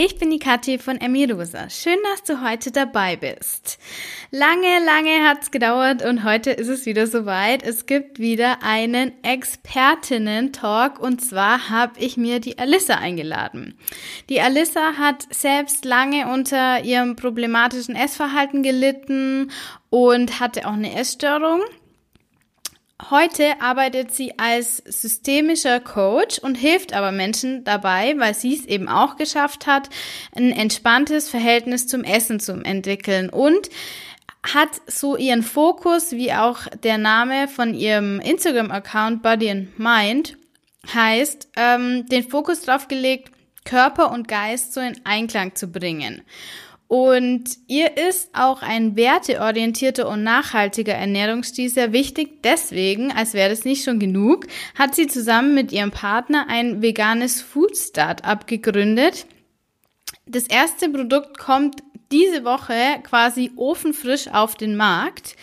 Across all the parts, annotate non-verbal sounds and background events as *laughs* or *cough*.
ich bin die Kathi von Emirosa. Schön, dass du heute dabei bist. Lange, lange hat's gedauert und heute ist es wieder soweit. Es gibt wieder einen Expertinnen-Talk und zwar habe ich mir die Alissa eingeladen. Die Alissa hat selbst lange unter ihrem problematischen Essverhalten gelitten und hatte auch eine Essstörung. Heute arbeitet sie als systemischer Coach und hilft aber Menschen dabei, weil sie es eben auch geschafft hat, ein entspanntes Verhältnis zum Essen zu entwickeln und hat so ihren Fokus, wie auch der Name von ihrem Instagram-Account Body and Mind heißt, ähm, den Fokus darauf gelegt, Körper und Geist so in Einklang zu bringen. Und ihr ist auch ein werteorientierter und nachhaltiger Ernährungsstil sehr wichtig. Deswegen, als wäre das nicht schon genug, hat sie zusammen mit ihrem Partner ein veganes Food Startup gegründet. Das erste Produkt kommt diese Woche quasi ofenfrisch auf den Markt.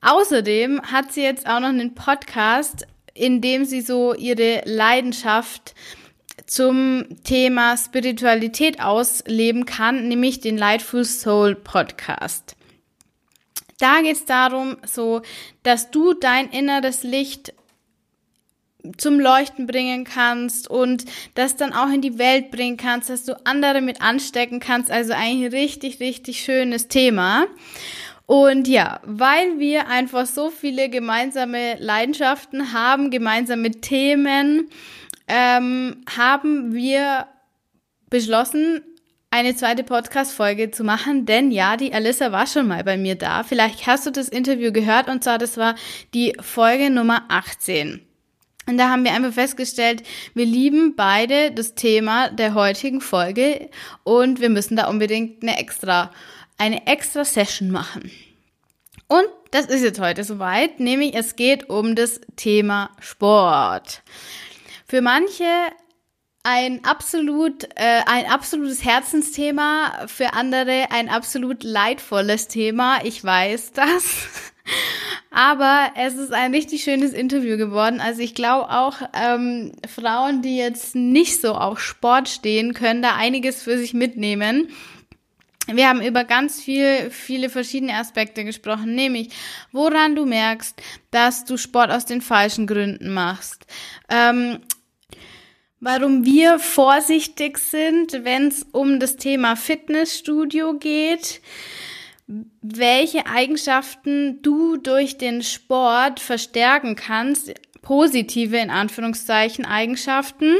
Außerdem hat sie jetzt auch noch einen Podcast, in dem sie so ihre Leidenschaft zum Thema Spiritualität ausleben kann, nämlich den Lightful Soul Podcast. Da geht es darum, so, dass du dein inneres Licht zum Leuchten bringen kannst und das dann auch in die Welt bringen kannst, dass du andere mit anstecken kannst. Also ein richtig, richtig schönes Thema. Und ja, weil wir einfach so viele gemeinsame Leidenschaften haben, gemeinsame Themen, ähm, haben wir beschlossen, eine zweite Podcast-Folge zu machen, denn ja, die Alissa war schon mal bei mir da. Vielleicht hast du das Interview gehört und zwar, das war die Folge Nummer 18. Und da haben wir einfach festgestellt, wir lieben beide das Thema der heutigen Folge und wir müssen da unbedingt eine extra, eine extra Session machen. Und das ist jetzt heute soweit, nämlich es geht um das Thema Sport. Für manche ein absolut äh, ein absolutes Herzensthema, für andere ein absolut leidvolles Thema. Ich weiß *laughs* das. Aber es ist ein richtig schönes Interview geworden. Also ich glaube auch ähm, Frauen, die jetzt nicht so auf Sport stehen, können da einiges für sich mitnehmen. Wir haben über ganz viel, viele verschiedene Aspekte gesprochen, nämlich woran du merkst, dass du Sport aus den falschen Gründen machst, ähm, warum wir vorsichtig sind, wenn es um das Thema Fitnessstudio geht, welche Eigenschaften du durch den Sport verstärken kannst, positive in Anführungszeichen Eigenschaften,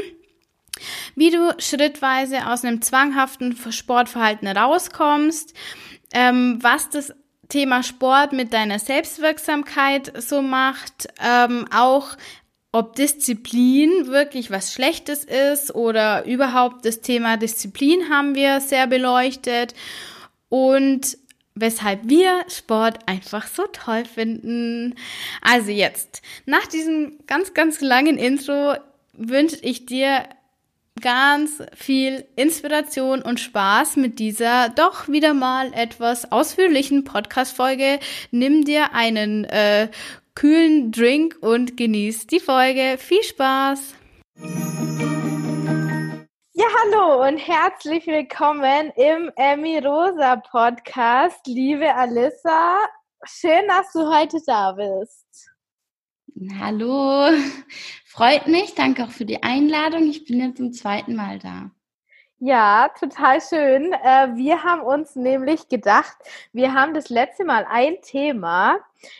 wie du schrittweise aus einem zwanghaften Sportverhalten rauskommst, ähm, was das Thema Sport mit deiner Selbstwirksamkeit so macht, ähm, auch ob Disziplin wirklich was Schlechtes ist oder überhaupt das Thema Disziplin haben wir sehr beleuchtet und weshalb wir Sport einfach so toll finden. Also jetzt, nach diesem ganz, ganz langen Intro wünsche ich dir ganz viel Inspiration und Spaß mit dieser doch wieder mal etwas ausführlichen Podcast-Folge. Nimm dir einen äh, kühlen Drink und genießt die Folge. Viel Spaß! Ja, hallo und herzlich willkommen im Emmy Rosa Podcast, liebe Alissa. Schön, dass du heute da bist. Hallo, freut mich. Danke auch für die Einladung. Ich bin jetzt zum zweiten Mal da. Ja, total schön. Äh, wir haben uns nämlich gedacht, wir haben das letzte Mal ein Thema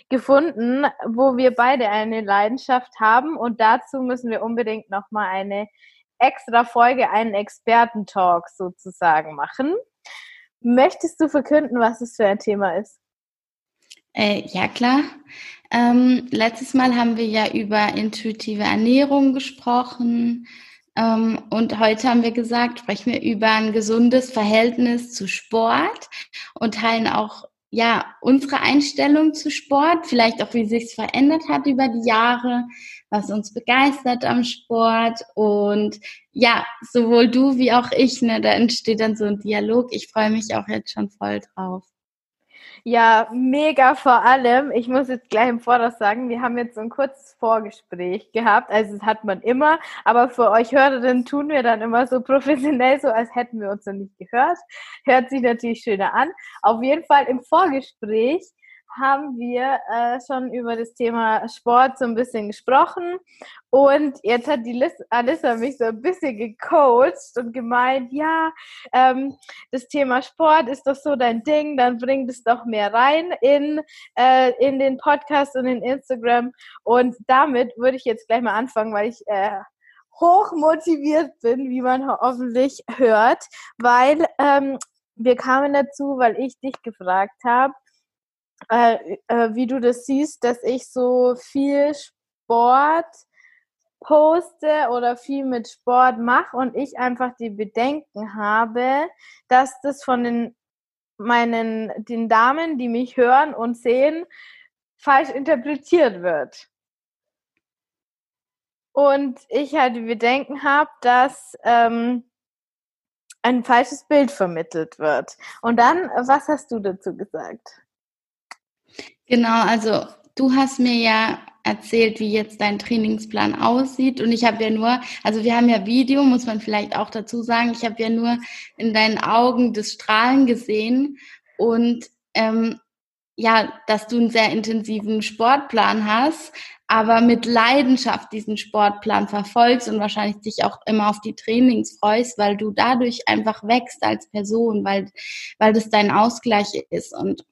gefunden, wo wir beide eine Leidenschaft haben und dazu müssen wir unbedingt noch mal eine extra Folge, einen Expertentalk sozusagen machen. Möchtest du verkünden, was es für ein Thema ist? Äh, ja, klar. Ähm, letztes Mal haben wir ja über intuitive Ernährung gesprochen, und heute haben wir gesagt, sprechen wir über ein gesundes Verhältnis zu Sport und teilen auch ja unsere Einstellung zu Sport, vielleicht auch wie sich es verändert hat über die Jahre, was uns begeistert am Sport und ja, sowohl du wie auch ich, ne, da entsteht dann so ein Dialog. Ich freue mich auch jetzt schon voll drauf. Ja, mega vor allem. Ich muss jetzt gleich im Voraus sagen, wir haben jetzt so ein kurzes Vorgespräch gehabt. Also das hat man immer, aber für euch Hörerinnen tun wir dann immer so *laughs* professionell, so als hätten wir uns noch nicht gehört. Hört sich natürlich schöner an. Auf jeden Fall im Vorgespräch haben wir äh, schon über das Thema Sport so ein bisschen gesprochen. Und jetzt hat die Liz Alissa mich so ein bisschen gecoacht und gemeint, ja, ähm, das Thema Sport ist doch so dein Ding, dann bring das doch mehr rein in, äh, in den Podcast und in Instagram. Und damit würde ich jetzt gleich mal anfangen, weil ich äh, hoch motiviert bin, wie man hoffentlich hört, weil ähm, wir kamen dazu, weil ich dich gefragt habe, äh, äh, wie du das siehst, dass ich so viel Sport poste oder viel mit Sport mache und ich einfach die Bedenken habe, dass das von den meinen den Damen, die mich hören und sehen, falsch interpretiert wird. Und ich halt die Bedenken habe, dass ähm, ein falsches Bild vermittelt wird. Und dann, was hast du dazu gesagt? Genau, also du hast mir ja erzählt, wie jetzt dein Trainingsplan aussieht. Und ich habe ja nur, also wir haben ja Video, muss man vielleicht auch dazu sagen, ich habe ja nur in deinen Augen das Strahlen gesehen und ähm, ja, dass du einen sehr intensiven Sportplan hast, aber mit Leidenschaft diesen Sportplan verfolgst und wahrscheinlich dich auch immer auf die Trainings freust, weil du dadurch einfach wächst als Person, weil, weil das dein Ausgleich ist. Und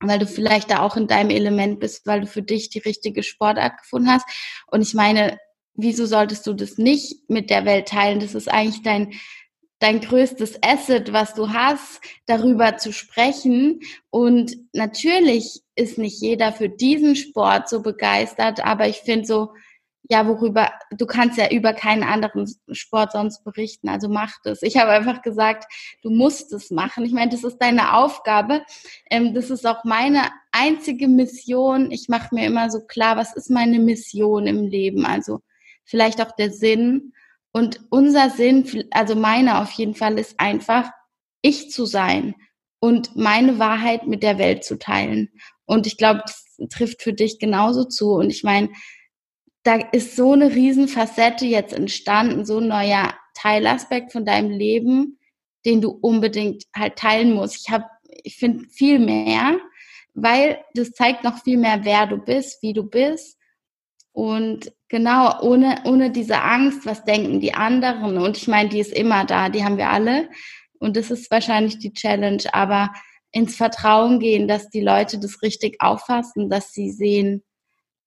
weil du vielleicht da auch in deinem Element bist, weil du für dich die richtige Sportart gefunden hast. Und ich meine, wieso solltest du das nicht mit der Welt teilen? Das ist eigentlich dein, dein größtes Asset, was du hast, darüber zu sprechen. Und natürlich ist nicht jeder für diesen Sport so begeistert, aber ich finde so, ja, worüber, du kannst ja über keinen anderen Sport sonst berichten, also mach das. Ich habe einfach gesagt, du musst es machen. Ich meine, das ist deine Aufgabe. Ähm, das ist auch meine einzige Mission. Ich mache mir immer so klar, was ist meine Mission im Leben? Also vielleicht auch der Sinn. Und unser Sinn, also meiner auf jeden Fall, ist einfach, ich zu sein und meine Wahrheit mit der Welt zu teilen. Und ich glaube, das trifft für dich genauso zu. Und ich meine, da ist so eine Riesenfacette jetzt entstanden, so ein neuer Teilaspekt von deinem Leben, den du unbedingt halt teilen musst. Ich habe, ich finde viel mehr, weil das zeigt noch viel mehr, wer du bist, wie du bist. Und genau, ohne, ohne diese Angst, was denken die anderen? Und ich meine, die ist immer da, die haben wir alle. Und das ist wahrscheinlich die Challenge, aber ins Vertrauen gehen, dass die Leute das richtig auffassen, dass sie sehen,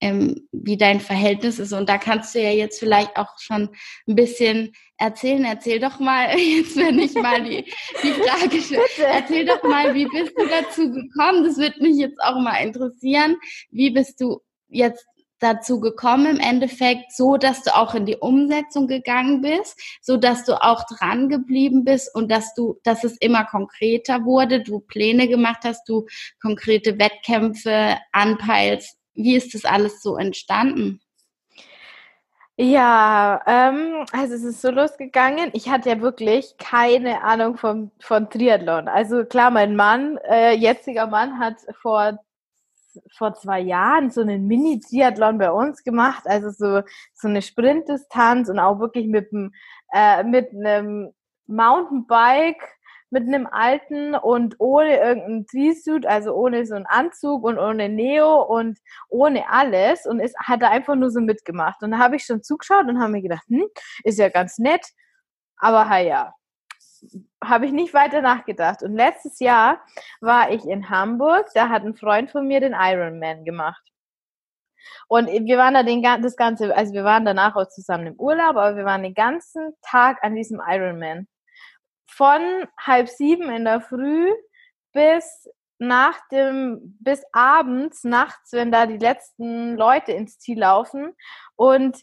ähm, wie dein Verhältnis ist. Und da kannst du ja jetzt vielleicht auch schon ein bisschen erzählen. Erzähl doch mal, *laughs* jetzt wenn ich mal die, die Frage stelle, *laughs* erzähl doch mal, wie bist du dazu gekommen? Das würde mich jetzt auch mal interessieren. Wie bist du jetzt dazu gekommen im Endeffekt, so dass du auch in die Umsetzung gegangen bist, so dass du auch dran geblieben bist und dass du, dass es immer konkreter wurde, du Pläne gemacht hast, du konkrete Wettkämpfe anpeilst wie ist das alles so entstanden? Ja, ähm, also es ist so losgegangen. Ich hatte ja wirklich keine Ahnung vom, von Triathlon. Also klar, mein Mann, äh, jetziger Mann, hat vor, vor zwei Jahren so einen Mini-Triathlon bei uns gemacht. Also so, so eine Sprintdistanz und auch wirklich mit, dem, äh, mit einem Mountainbike mit einem alten und ohne irgendeinen T-Suit, also ohne so einen Anzug und ohne Neo und ohne alles und es hat er einfach nur so mitgemacht. Und da habe ich schon zugeschaut und habe mir gedacht, hm, ist ja ganz nett, aber ha ja, habe ich nicht weiter nachgedacht. Und letztes Jahr war ich in Hamburg, da hat ein Freund von mir den Ironman gemacht. Und wir waren da den, das ganze, also wir waren danach auch zusammen im Urlaub, aber wir waren den ganzen Tag an diesem Ironman von halb sieben in der Früh bis nach dem, bis abends, nachts, wenn da die letzten Leute ins Ziel laufen. Und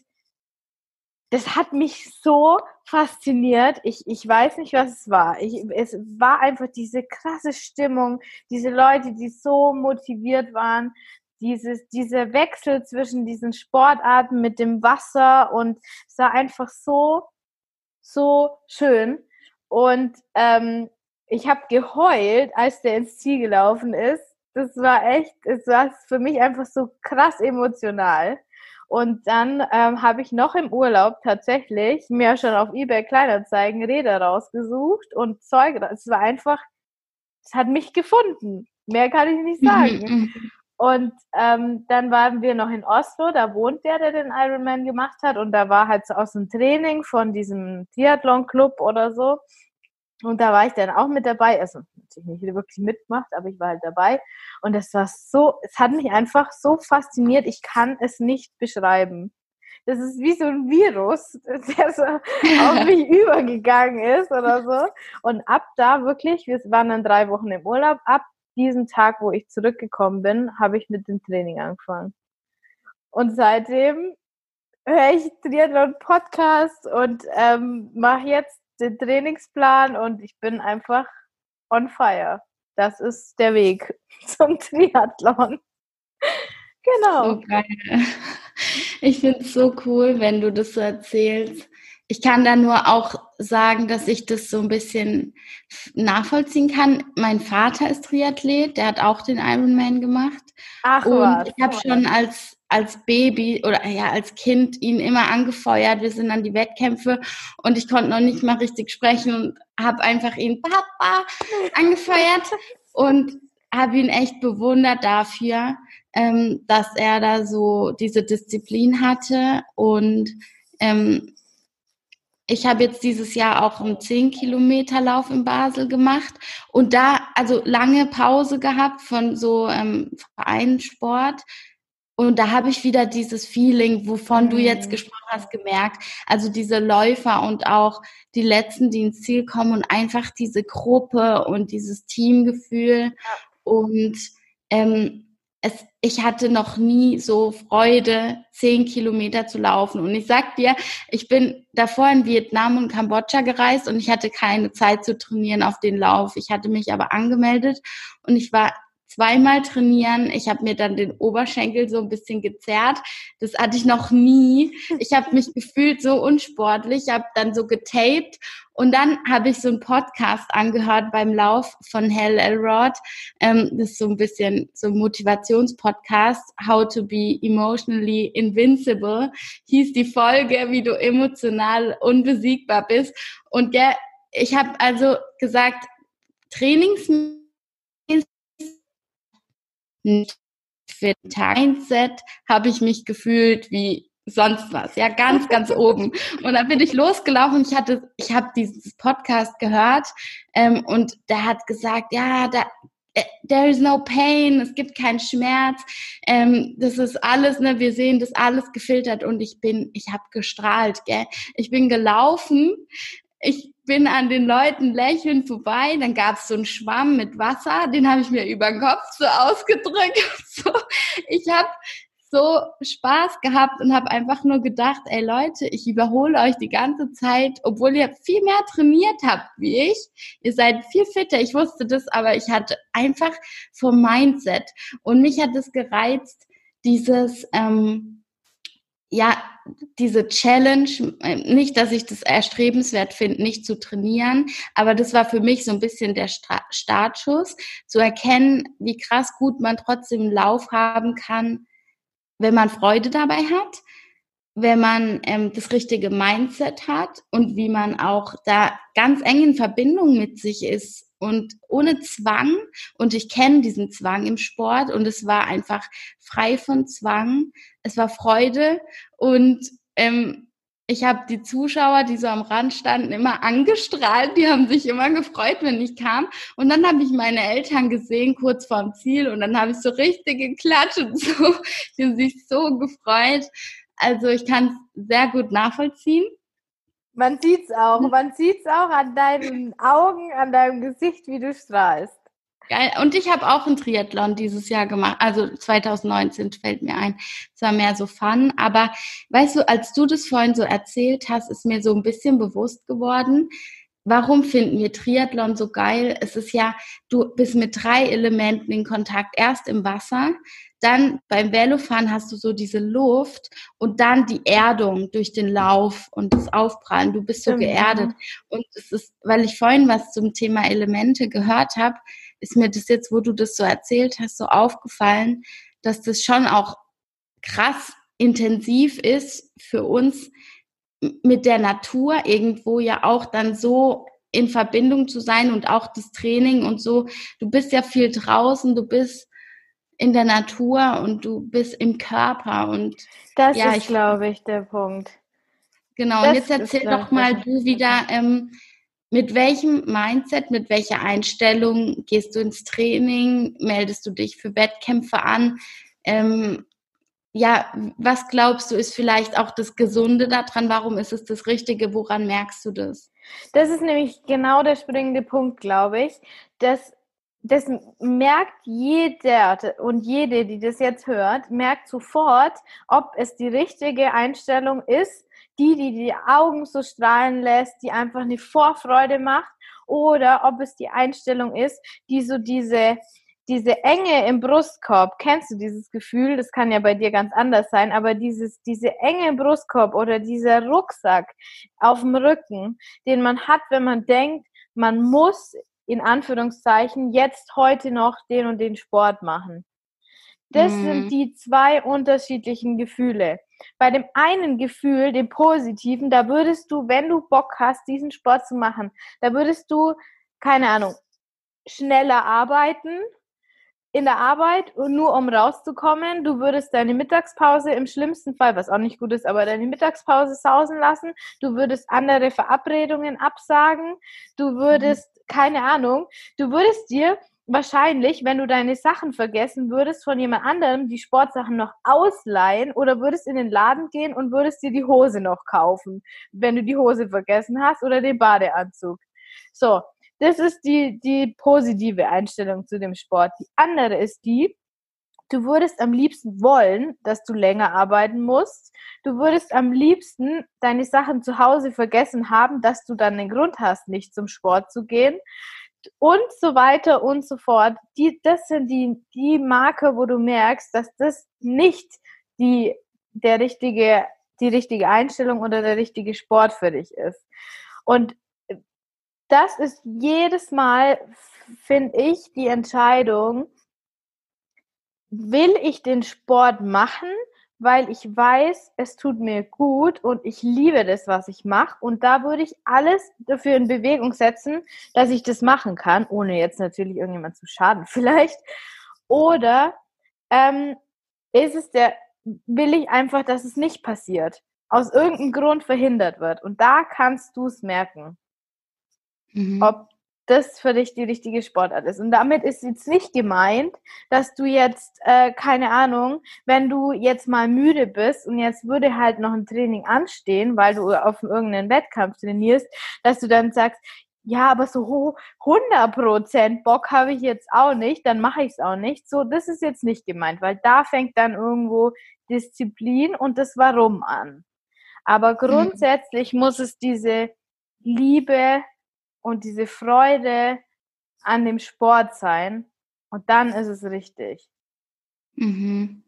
das hat mich so fasziniert. Ich, ich weiß nicht, was es war. Ich, es war einfach diese krasse Stimmung, diese Leute, die so motiviert waren, dieses, dieser Wechsel zwischen diesen Sportarten mit dem Wasser und es war einfach so, so schön. Und ähm, ich habe geheult, als der ins Ziel gelaufen ist. das war echt, es war für mich einfach so krass emotional. Und dann ähm, habe ich noch im Urlaub tatsächlich mir schon auf eBay Kleinanzeigen Räder rausgesucht und Zeug. Es war einfach, es hat mich gefunden. Mehr kann ich nicht *laughs* sagen. Und ähm, dann waren wir noch in Oslo, da wohnt der, der den Ironman gemacht hat. Und da war halt so aus dem Training von diesem Triathlon-Club oder so. Und da war ich dann auch mit dabei. Also natürlich nicht wirklich mitgemacht, aber ich war halt dabei. Und es war so, es hat mich einfach so fasziniert. Ich kann es nicht beschreiben. Das ist wie so ein Virus, *laughs* der so auf *laughs* mich übergegangen ist oder so. Und ab da wirklich, wir waren dann drei Wochen im Urlaub, ab diesen Tag, wo ich zurückgekommen bin, habe ich mit dem Training angefangen. Und seitdem höre ich Triathlon Podcast und ähm, mache jetzt den Trainingsplan und ich bin einfach on fire. Das ist der Weg *laughs* zum Triathlon. genau. So geil. Ich finde es so cool, wenn du das so erzählst ich kann da nur auch sagen, dass ich das so ein bisschen nachvollziehen kann. Mein Vater ist Triathlet, der hat auch den Ironman gemacht. Ach, und was? ich habe schon als als Baby oder ja als Kind ihn immer angefeuert. Wir sind an die Wettkämpfe und ich konnte noch nicht mal richtig sprechen und habe einfach ihn Papa angefeuert und habe ihn echt bewundert dafür, ähm, dass er da so diese Disziplin hatte und ähm, ich habe jetzt dieses Jahr auch einen 10 Kilometer Lauf in Basel gemacht und da also lange Pause gehabt von so ähm, Vereinssport. Und da habe ich wieder dieses Feeling, wovon du jetzt mhm. gesprochen hast, gemerkt. Also diese Läufer und auch die letzten, die ins Ziel kommen und einfach diese Gruppe und dieses Teamgefühl. Ja. Und ähm, es, ich hatte noch nie so Freude, zehn Kilometer zu laufen. Und ich sag dir, ich bin davor in Vietnam und Kambodscha gereist und ich hatte keine Zeit zu trainieren auf den Lauf. Ich hatte mich aber angemeldet und ich war zweimal trainieren. Ich habe mir dann den Oberschenkel so ein bisschen gezerrt. Das hatte ich noch nie. Ich habe mich *laughs* gefühlt so unsportlich, Ich habe dann so getaped und dann habe ich so einen Podcast angehört beim Lauf von Hell Elrod. Ähm, das ist so ein bisschen so ein Motivationspodcast, How to be emotionally invincible, hieß die Folge, wie du emotional unbesiegbar bist. Und der, ich habe also gesagt, Trainings für Mindset habe ich mich gefühlt wie sonst was, ja, ganz, ganz *laughs* oben. Und dann bin ich losgelaufen. Ich hatte, ich habe dieses Podcast gehört ähm, und der hat gesagt, ja, da, äh, there is no pain, es gibt keinen Schmerz, ähm, das ist alles, ne, wir sehen das alles gefiltert und ich bin, ich habe gestrahlt, gell? Ich bin gelaufen, ich bin an den Leuten lächelnd vorbei, dann gab es so einen Schwamm mit Wasser, den habe ich mir über den Kopf so ausgedrückt. *laughs* So. Ich habe so Spaß gehabt und habe einfach nur gedacht, ey Leute, ich überhole euch die ganze Zeit, obwohl ihr viel mehr trainiert habt wie ich. Ihr seid viel fitter. Ich wusste das, aber ich hatte einfach vom Mindset und mich hat es gereizt, dieses ähm, ja, diese Challenge, äh, nicht, dass ich das erstrebenswert finde, nicht zu trainieren, aber das war für mich so ein bisschen der Startschuss, zu erkennen, wie krass gut man trotzdem Lauf haben kann, wenn man Freude dabei hat, wenn man ähm, das richtige Mindset hat und wie man auch da ganz eng in Verbindung mit sich ist und ohne Zwang. Und ich kenne diesen Zwang im Sport und es war einfach frei von Zwang. Es war Freude und ähm, ich habe die Zuschauer, die so am Rand standen, immer angestrahlt. Die haben sich immer gefreut, wenn ich kam. Und dann habe ich meine Eltern gesehen, kurz vorm Ziel. Und dann habe ich so richtig geklatscht und *laughs* so. Die haben sich so gefreut. Also ich kann es sehr gut nachvollziehen. Man sieht es auch. Man sieht es auch an deinen Augen, an deinem Gesicht, wie du strahlst. Geil. Und ich habe auch einen Triathlon dieses Jahr gemacht. Also 2019 fällt mir ein. Es war mehr so Fun. Aber weißt du, als du das vorhin so erzählt hast, ist mir so ein bisschen bewusst geworden, Warum finden wir Triathlon so geil? Es ist ja, du bist mit drei Elementen in Kontakt. Erst im Wasser, dann beim Velofahren hast du so diese Luft und dann die Erdung durch den Lauf und das Aufprallen. Du bist so geerdet. Und es ist, weil ich vorhin was zum Thema Elemente gehört habe, ist mir das jetzt, wo du das so erzählt hast, so aufgefallen, dass das schon auch krass intensiv ist für uns mit der Natur irgendwo ja auch dann so in Verbindung zu sein und auch das Training und so. Du bist ja viel draußen, du bist in der Natur und du bist im Körper und das ja, ist, glaube ich, der Punkt. Genau. Das und jetzt erzähl doch mal du wieder, ähm, mit welchem Mindset, mit welcher Einstellung gehst du ins Training? Meldest du dich für Wettkämpfe an? Ähm, ja, was glaubst du, ist vielleicht auch das Gesunde daran? Warum ist es das Richtige? Woran merkst du das? Das ist nämlich genau der springende Punkt, glaube ich. Das, das merkt jeder und jede, die das jetzt hört, merkt sofort, ob es die richtige Einstellung ist, die, die die Augen so strahlen lässt, die einfach eine Vorfreude macht, oder ob es die Einstellung ist, die so diese diese Enge im Brustkorb, kennst du dieses Gefühl? Das kann ja bei dir ganz anders sein, aber dieses, diese Enge im Brustkorb oder dieser Rucksack auf dem Rücken, den man hat, wenn man denkt, man muss in Anführungszeichen jetzt heute noch den und den Sport machen. Das mhm. sind die zwei unterschiedlichen Gefühle. Bei dem einen Gefühl, dem positiven, da würdest du, wenn du Bock hast, diesen Sport zu machen, da würdest du, keine Ahnung, schneller arbeiten, in der Arbeit und nur um rauszukommen, du würdest deine Mittagspause im schlimmsten Fall, was auch nicht gut ist, aber deine Mittagspause sausen lassen, du würdest andere Verabredungen absagen, du würdest, mhm. keine Ahnung, du würdest dir wahrscheinlich, wenn du deine Sachen vergessen würdest, von jemand anderem die Sportsachen noch ausleihen oder würdest in den Laden gehen und würdest dir die Hose noch kaufen, wenn du die Hose vergessen hast oder den Badeanzug. So, das ist die, die positive Einstellung zu dem Sport. Die andere ist die, du würdest am liebsten wollen, dass du länger arbeiten musst. Du würdest am liebsten deine Sachen zu Hause vergessen haben, dass du dann den Grund hast, nicht zum Sport zu gehen. Und so weiter und so fort. Die, das sind die, die Marke, wo du merkst, dass das nicht die, der richtige, die richtige Einstellung oder der richtige Sport für dich ist. Und das ist jedes Mal, finde ich, die Entscheidung, will ich den Sport machen, weil ich weiß, es tut mir gut und ich liebe das, was ich mache. Und da würde ich alles dafür in Bewegung setzen, dass ich das machen kann, ohne jetzt natürlich irgendjemand zu schaden *laughs* vielleicht. Oder ähm, ist es der, will ich einfach, dass es nicht passiert, aus irgendeinem Grund verhindert wird. Und da kannst du es merken mhm. ob das für dich die richtige Sportart ist. Und damit ist jetzt nicht gemeint, dass du jetzt, äh, keine Ahnung, wenn du jetzt mal müde bist und jetzt würde halt noch ein Training anstehen, weil du auf irgendeinen Wettkampf trainierst, dass du dann sagst, ja, aber so 100% Bock habe ich jetzt auch nicht, dann mache ich es auch nicht. So, das ist jetzt nicht gemeint, weil da fängt dann irgendwo Disziplin und das Warum an. Aber mhm. grundsätzlich mhm. muss es diese Liebe und diese Freude an dem Sport sein. Und dann ist es richtig. Mhm.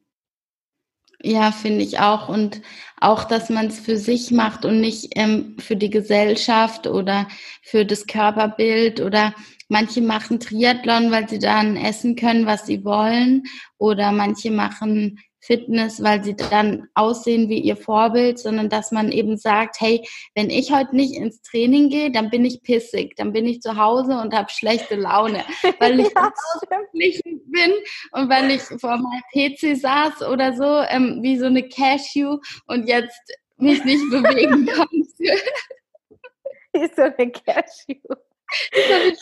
Ja, finde ich auch. Und auch, dass man es für sich macht und nicht ähm, für die Gesellschaft oder für das Körperbild oder manche machen Triathlon, weil sie dann essen können, was sie wollen. Oder manche machen Fitness, weil sie dann aussehen wie ihr Vorbild, sondern dass man eben sagt, hey, wenn ich heute nicht ins Training gehe, dann bin ich pissig, dann bin ich zu Hause und habe schlechte Laune, *laughs* weil ich ja, ausgeglichen bin und weil ich vor meinem PC saß oder so, ähm, wie so eine Cashew und jetzt mich nicht bewegen *laughs* konnte. Wie so eine Cashew. Das habe ich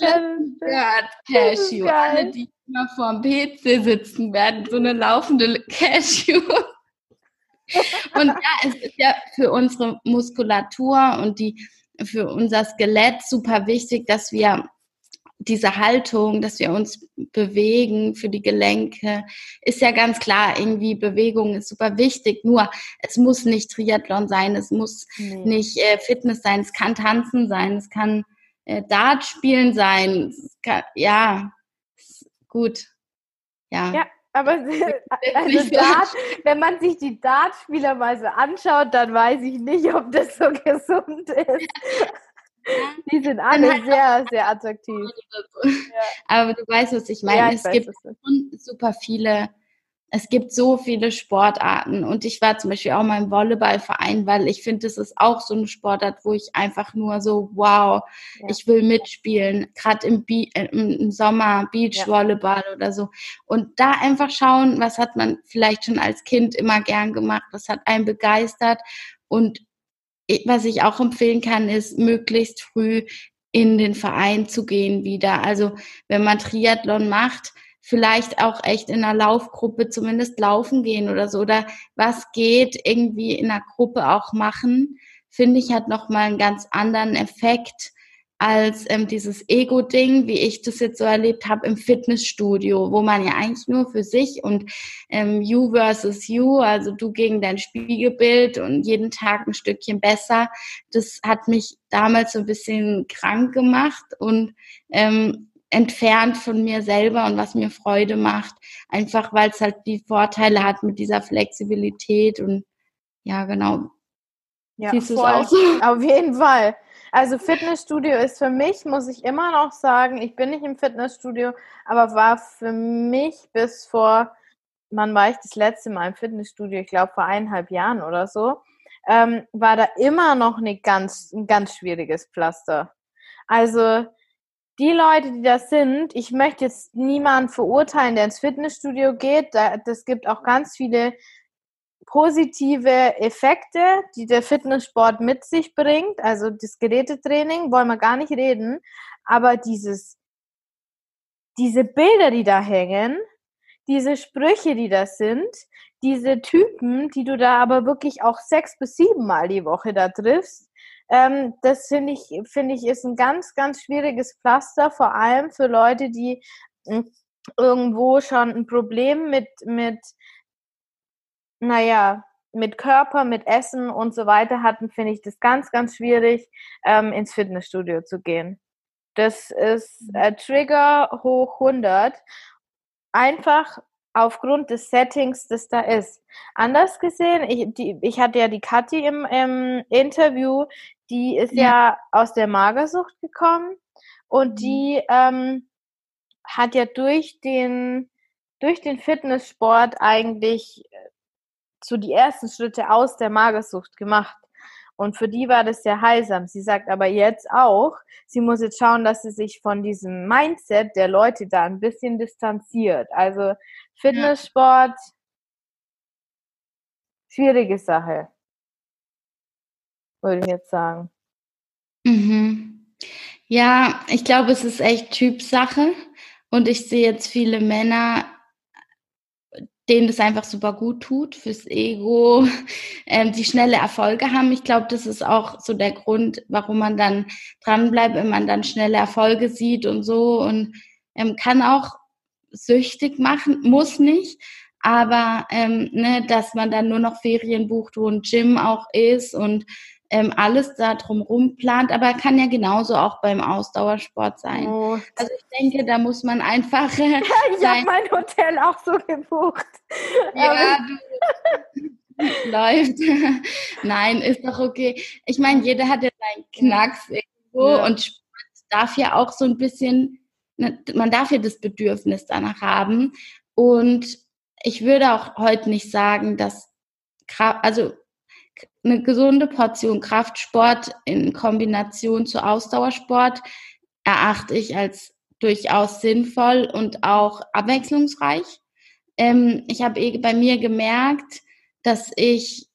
gehört. Cashew. Alle, die vor dem PC sitzen werden, so eine laufende Cashew. Und ja, es ist ja für unsere Muskulatur und die, für unser Skelett super wichtig, dass wir diese Haltung, dass wir uns bewegen für die Gelenke, ist ja ganz klar, irgendwie Bewegung ist super wichtig. Nur es muss nicht Triathlon sein, es muss nee. nicht äh, Fitness sein, es kann Tanzen sein, es kann äh, Dart spielen sein. Kann, ja, gut. Ja. ja. Aber *laughs* also Dart, wenn man sich die Dartspieler mal so anschaut, dann weiß ich nicht, ob das so *laughs* gesund ist. Die sind alle halt sehr, sehr attraktiv. Ja. Aber du weißt, was ich meine. Ja, es gibt super viele es gibt so viele Sportarten und ich war zum Beispiel auch mal im Volleyballverein, weil ich finde, das ist auch so eine Sportart, wo ich einfach nur so, wow, ja. ich will mitspielen, gerade im, äh, im, Sommer Beachvolleyball ja. oder so. Und da einfach schauen, was hat man vielleicht schon als Kind immer gern gemacht, was hat einen begeistert und was ich auch empfehlen kann, ist möglichst früh in den Verein zu gehen wieder. Also wenn man Triathlon macht, vielleicht auch echt in einer Laufgruppe zumindest laufen gehen oder so. Oder was geht irgendwie in einer Gruppe auch machen, finde ich hat noch mal einen ganz anderen Effekt als ähm, dieses Ego-Ding, wie ich das jetzt so erlebt habe im Fitnessstudio, wo man ja eigentlich nur für sich und ähm, you versus you, also du gegen dein Spiegelbild und jeden Tag ein Stückchen besser, das hat mich damals so ein bisschen krank gemacht und ähm, entfernt von mir selber und was mir Freude macht, einfach weil es halt die Vorteile hat mit dieser Flexibilität und ja, genau. Ja, Siehst voll. Auch so? *laughs* Auf jeden Fall. Also Fitnessstudio ist für mich, muss ich immer noch sagen, ich bin nicht im Fitnessstudio, aber war für mich bis vor, wann war ich das letzte Mal im Fitnessstudio? Ich glaube vor eineinhalb Jahren oder so, ähm, war da immer noch eine ganz, ein ganz schwieriges Pflaster. Also die Leute, die das sind, ich möchte jetzt niemanden verurteilen, der ins Fitnessstudio geht. Das gibt auch ganz viele positive Effekte, die der Fitnesssport mit sich bringt. Also das Gerätetraining wollen wir gar nicht reden. Aber dieses, diese Bilder, die da hängen, diese Sprüche, die da sind, diese Typen, die du da aber wirklich auch sechs bis sieben Mal die Woche da triffst, ähm, das finde ich, finde ich, ist ein ganz, ganz schwieriges Pflaster, vor allem für Leute, die hm, irgendwo schon ein Problem mit, mit, naja, mit Körper, mit Essen und so weiter hatten, finde ich das ganz, ganz schwierig, ähm, ins Fitnessstudio zu gehen. Das ist äh, Trigger hoch 100. Einfach aufgrund des Settings, das da ist. Anders gesehen, ich, die, ich hatte ja die Kathi im, im Interview, die ist ja. ja aus der Magersucht gekommen und mhm. die ähm, hat ja durch den, durch den Fitnesssport eigentlich äh, so die ersten Schritte aus der Magersucht gemacht. Und für die war das sehr heilsam. Sie sagt aber jetzt auch, sie muss jetzt schauen, dass sie sich von diesem Mindset der Leute da ein bisschen distanziert. Also Fitnesssport, schwierige Sache würde ich jetzt sagen. Mhm. Ja, ich glaube, es ist echt Typsache. Und ich sehe jetzt viele Männer, denen das einfach super gut tut, fürs Ego, *laughs* ähm, die schnelle Erfolge haben. Ich glaube, das ist auch so der Grund, warum man dann dranbleibt, wenn man dann schnelle Erfolge sieht und so. Und ähm, kann auch süchtig machen, muss nicht. Aber ähm, ne, dass man dann nur noch Ferien bucht, wo ein Gym auch ist und ähm, alles da drumherum plant, aber kann ja genauso auch beim Ausdauersport sein. Oh. Also ich denke, da muss man einfach. Äh, *laughs* ich habe mein Hotel auch so gebucht. Ja, du, *laughs* läuft. *laughs* Nein, ist doch okay. Ich meine, jeder hat ja seinen Knacks irgendwo ja. und Sport darf ja auch so ein bisschen, ne, man darf ja das Bedürfnis danach haben. Und ich würde auch heute nicht sagen, dass, also eine gesunde Portion Kraftsport in Kombination zu Ausdauersport erachte ich als durchaus sinnvoll und auch abwechslungsreich. Ähm, ich habe eh bei mir gemerkt, dass ich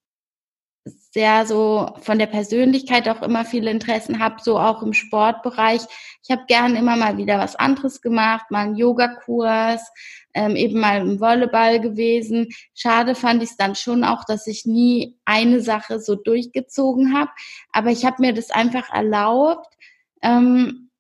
sehr so von der Persönlichkeit auch immer viele Interessen habe, so auch im Sportbereich. Ich habe gern immer mal wieder was anderes gemacht, mal einen Yogakurs, ähm, eben mal im Volleyball gewesen. Schade fand ich es dann schon auch, dass ich nie eine Sache so durchgezogen habe. Aber ich habe mir das einfach erlaubt, ähm,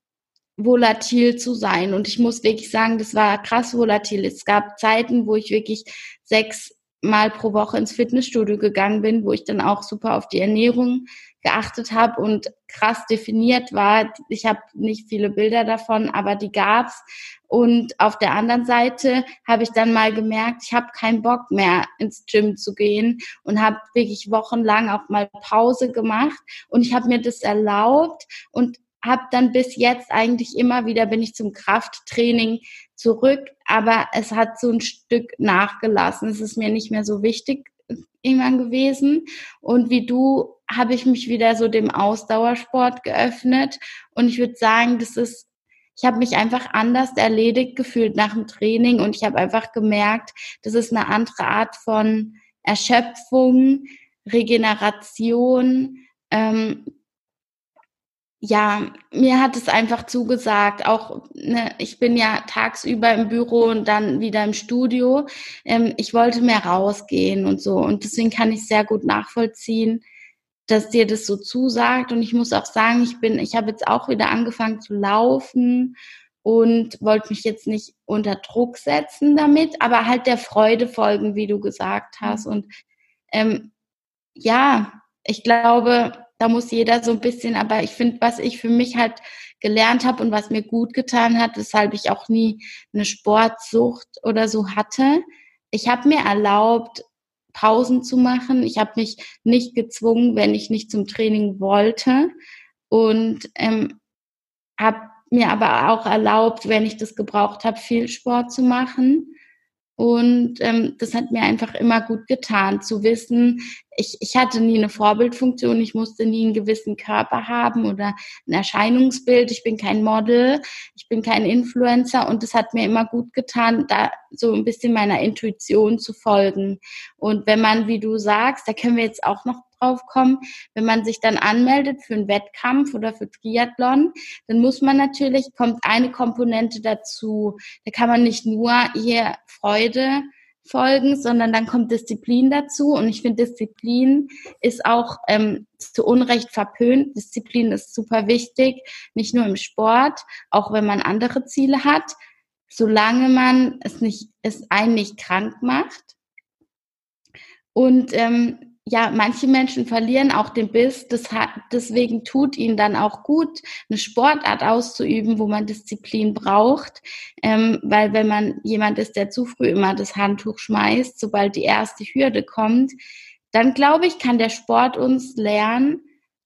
volatil zu sein. Und ich muss wirklich sagen, das war krass volatil. Es gab Zeiten, wo ich wirklich sechs Mal pro Woche ins Fitnessstudio gegangen bin, wo ich dann auch super auf die Ernährung geachtet habe und krass definiert war. Ich habe nicht viele Bilder davon, aber die gab's. Und auf der anderen Seite habe ich dann mal gemerkt, ich habe keinen Bock mehr ins Gym zu gehen und habe wirklich wochenlang auch mal Pause gemacht und ich habe mir das erlaubt und habe dann bis jetzt eigentlich immer wieder bin ich zum Krafttraining zurück, aber es hat so ein Stück nachgelassen. Es ist mir nicht mehr so wichtig irgendwann gewesen. Und wie du habe ich mich wieder so dem Ausdauersport geöffnet. Und ich würde sagen, das ist, ich habe mich einfach anders erledigt gefühlt nach dem Training und ich habe einfach gemerkt, das ist eine andere Art von Erschöpfung, Regeneration, ähm, ja, mir hat es einfach zugesagt. Auch ne, ich bin ja tagsüber im Büro und dann wieder im Studio. Ähm, ich wollte mehr rausgehen und so. Und deswegen kann ich sehr gut nachvollziehen, dass dir das so zusagt. Und ich muss auch sagen, ich bin, ich habe jetzt auch wieder angefangen zu laufen und wollte mich jetzt nicht unter Druck setzen damit, aber halt der Freude folgen, wie du gesagt hast. Und ähm, ja, ich glaube, da muss jeder so ein bisschen, aber ich finde, was ich für mich halt gelernt habe und was mir gut getan hat, weshalb ich auch nie eine Sportsucht oder so hatte, ich habe mir erlaubt, Pausen zu machen. Ich habe mich nicht gezwungen, wenn ich nicht zum Training wollte und ähm, habe mir aber auch erlaubt, wenn ich das gebraucht habe, viel Sport zu machen. Und ähm, das hat mir einfach immer gut getan, zu wissen, ich, ich hatte nie eine Vorbildfunktion, ich musste nie einen gewissen Körper haben oder ein Erscheinungsbild, ich bin kein Model, ich bin kein Influencer und das hat mir immer gut getan, da so ein bisschen meiner Intuition zu folgen. Und wenn man, wie du sagst, da können wir jetzt auch noch drauf kommen, wenn man sich dann anmeldet für einen Wettkampf oder für Triathlon, dann muss man natürlich, kommt eine Komponente dazu. Da kann man nicht nur hier Freude folgen, sondern dann kommt Disziplin dazu. Und ich finde, Disziplin ist auch ähm, zu Unrecht verpönt. Disziplin ist super wichtig, nicht nur im Sport, auch wenn man andere Ziele hat, solange man es nicht, es einen nicht krank macht. Und ähm, ja, manche Menschen verlieren auch den Biss. Das hat, deswegen tut ihnen dann auch gut, eine Sportart auszuüben, wo man Disziplin braucht. Ähm, weil wenn man jemand ist, der zu früh immer das Handtuch schmeißt, sobald die erste Hürde kommt, dann glaube ich, kann der Sport uns lernen,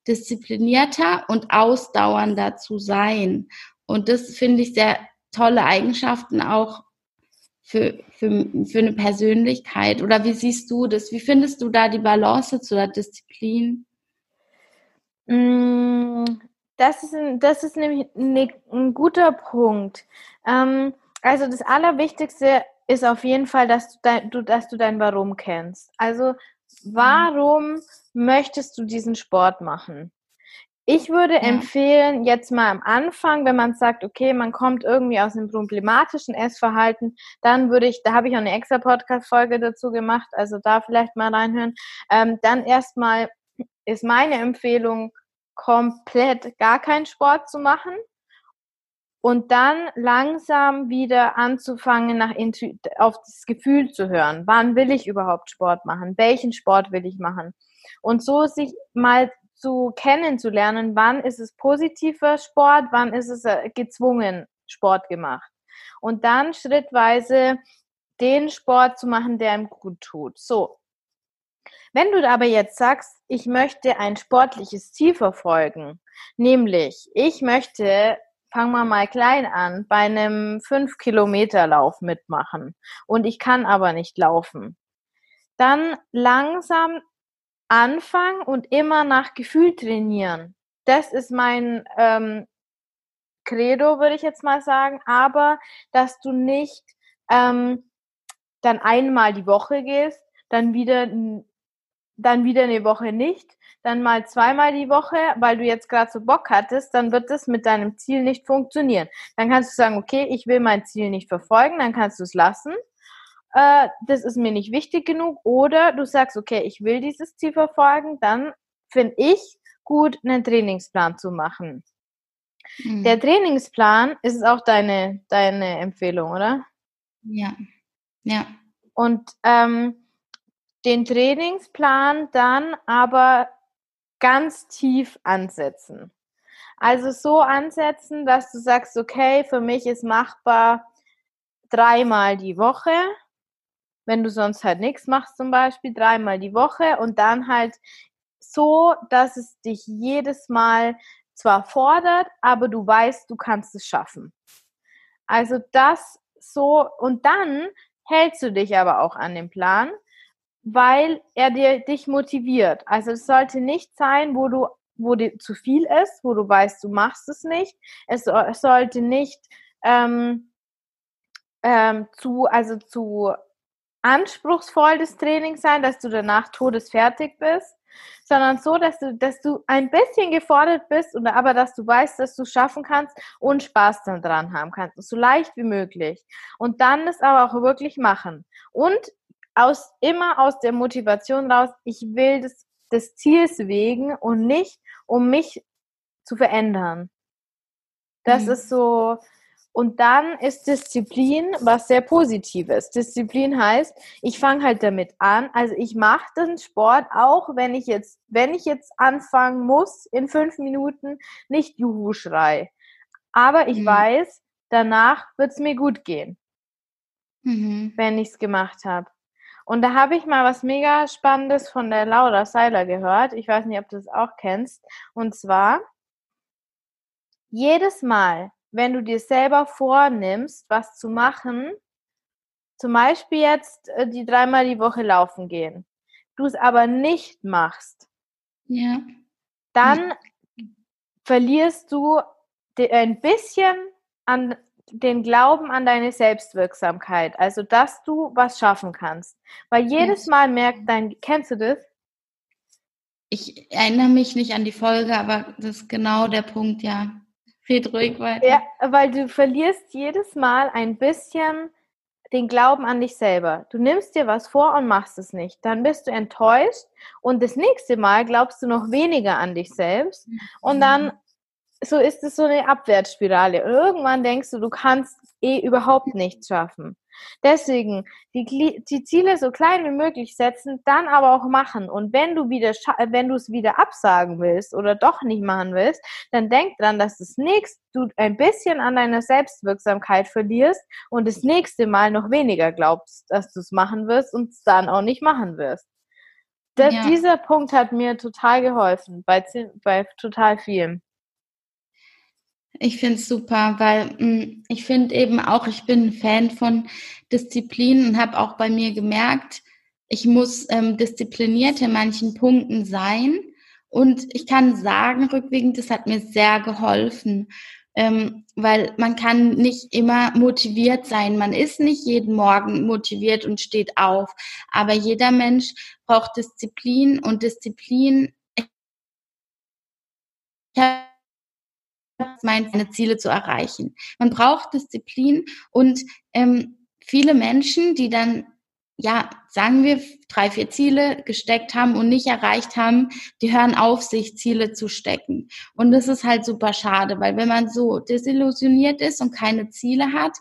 disziplinierter und ausdauernder zu sein. Und das finde ich sehr tolle Eigenschaften auch für, für, für eine Persönlichkeit? Oder wie siehst du das? Wie findest du da die Balance zu der Disziplin? Mm, das ist, ein, das ist nämlich ein guter Punkt. Ähm, also das Allerwichtigste ist auf jeden Fall, dass du dein, du, dass du dein Warum kennst. Also warum mhm. möchtest du diesen Sport machen? Ich würde ja. empfehlen, jetzt mal am Anfang, wenn man sagt, okay, man kommt irgendwie aus einem problematischen Essverhalten, dann würde ich, da habe ich auch eine extra Podcast-Folge dazu gemacht, also da vielleicht mal reinhören. Ähm, dann erstmal ist meine Empfehlung, komplett gar keinen Sport zu machen und dann langsam wieder anzufangen, nach Intu auf das Gefühl zu hören. Wann will ich überhaupt Sport machen? Welchen Sport will ich machen? Und so sich mal zu kennenzulernen, wann ist es positiver Sport, wann ist es äh, gezwungen Sport gemacht. Und dann schrittweise den Sport zu machen, der ihm gut tut. So. Wenn du aber jetzt sagst, ich möchte ein sportliches Ziel verfolgen, nämlich ich möchte, fangen wir mal klein an, bei einem 5-Kilometer-Lauf mitmachen und ich kann aber nicht laufen, dann langsam anfangen und immer nach Gefühl trainieren. Das ist mein ähm, Credo, würde ich jetzt mal sagen. Aber dass du nicht ähm, dann einmal die Woche gehst, dann wieder dann wieder eine Woche nicht, dann mal zweimal die Woche, weil du jetzt gerade so Bock hattest, dann wird das mit deinem Ziel nicht funktionieren. Dann kannst du sagen, okay, ich will mein Ziel nicht verfolgen, dann kannst du es lassen äh, das ist mir nicht wichtig genug. Oder du sagst, okay, ich will dieses Ziel verfolgen, dann finde ich gut, einen Trainingsplan zu machen. Mhm. Der Trainingsplan ist auch deine, deine Empfehlung, oder? Ja. Ja. Und ähm, den Trainingsplan dann aber ganz tief ansetzen. Also so ansetzen, dass du sagst, okay, für mich ist machbar dreimal die Woche, wenn du sonst halt nichts machst zum Beispiel, dreimal die Woche und dann halt so, dass es dich jedes Mal zwar fordert, aber du weißt, du kannst es schaffen. Also das so und dann hältst du dich aber auch an den Plan, weil er dir dich motiviert. Also es sollte nicht sein, wo du wo dir zu viel ist, wo du weißt, du machst es nicht. Es, es sollte nicht ähm, ähm, zu, also zu anspruchsvoll das Training sein, dass du danach todesfertig bist, sondern so, dass du, dass du ein bisschen gefordert bist, und, aber dass du weißt, dass du es schaffen kannst und Spaß daran haben kannst, so leicht wie möglich. Und dann es aber auch wirklich machen. Und aus, immer aus der Motivation raus, ich will das des Ziels wegen und nicht, um mich zu verändern. Das mhm. ist so, und dann ist Disziplin was sehr Positives. Disziplin heißt, ich fange halt damit an. Also ich mache den Sport auch, wenn ich jetzt, wenn ich jetzt anfangen muss, in fünf Minuten nicht Juhu schrei. Aber ich mhm. weiß, danach wird es mir gut gehen, mhm. wenn ich es gemacht habe. Und da habe ich mal was mega Spannendes von der Laura Seiler gehört. Ich weiß nicht, ob du das auch kennst. Und zwar, jedes Mal, wenn du dir selber vornimmst, was zu machen, zum Beispiel jetzt äh, die dreimal die Woche laufen gehen, du es aber nicht machst, ja. dann ja. verlierst du ein bisschen an den Glauben an deine Selbstwirksamkeit, also dass du was schaffen kannst. Weil jedes Mal merkt dein, kennst du das? Ich erinnere mich nicht an die Folge, aber das ist genau der Punkt, ja. Red ruhig weiter. Ja, weil du verlierst jedes Mal ein bisschen den Glauben an dich selber. Du nimmst dir was vor und machst es nicht. Dann bist du enttäuscht und das nächste Mal glaubst du noch weniger an dich selbst und dann so ist es so eine Abwärtsspirale. Und irgendwann denkst du, du kannst eh überhaupt nichts schaffen. Deswegen die, die Ziele so klein wie möglich setzen, dann aber auch machen. Und wenn du wieder, wenn du es wieder absagen willst oder doch nicht machen willst, dann denk dran, dass das nächste du ein bisschen an deiner Selbstwirksamkeit verlierst und das nächste Mal noch weniger glaubst, dass du es machen wirst und es dann auch nicht machen wirst. Das, ja. Dieser Punkt hat mir total geholfen bei, bei total vielen. Ich finde es super, weil mh, hm, ich finde eben auch, ich bin ein Fan von Disziplin und habe auch bei mir gemerkt, ich muss ähm, diszipliniert in manchen Punkten sein. Und ich kann sagen, rückwirkend, das hat mir sehr geholfen, ähm, weil man kann nicht immer motiviert sein. Man ist nicht jeden Morgen motiviert und steht auf. Aber jeder Mensch braucht Disziplin und Disziplin. Ich seine Ziele zu erreichen. Man braucht Disziplin und ähm, viele Menschen, die dann, ja, sagen wir, drei, vier Ziele gesteckt haben und nicht erreicht haben, die hören auf, sich Ziele zu stecken. Und das ist halt super schade, weil wenn man so desillusioniert ist und keine Ziele hat,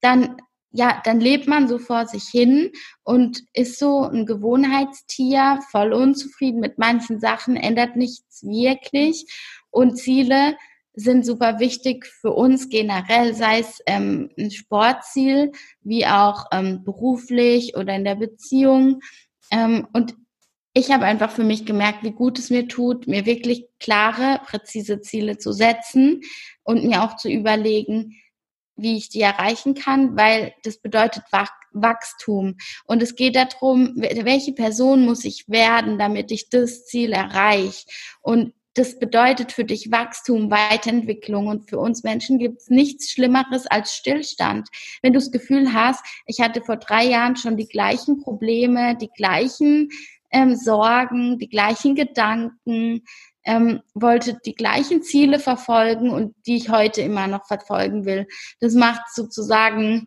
dann ja, dann lebt man so vor sich hin und ist so ein Gewohnheitstier, voll unzufrieden mit manchen Sachen, ändert nichts wirklich und Ziele sind super wichtig für uns generell, sei es ähm, ein Sportziel wie auch ähm, beruflich oder in der Beziehung. Ähm, und ich habe einfach für mich gemerkt, wie gut es mir tut, mir wirklich klare, präzise Ziele zu setzen und mir auch zu überlegen, wie ich die erreichen kann, weil das bedeutet Wachstum. Und es geht darum, welche Person muss ich werden, damit ich das Ziel erreiche. Und das bedeutet für dich Wachstum, Weiterentwicklung. Und für uns Menschen gibt es nichts Schlimmeres als Stillstand. Wenn du das Gefühl hast, ich hatte vor drei Jahren schon die gleichen Probleme, die gleichen ähm, Sorgen, die gleichen Gedanken, ähm, wollte die gleichen Ziele verfolgen und die ich heute immer noch verfolgen will. Das macht sozusagen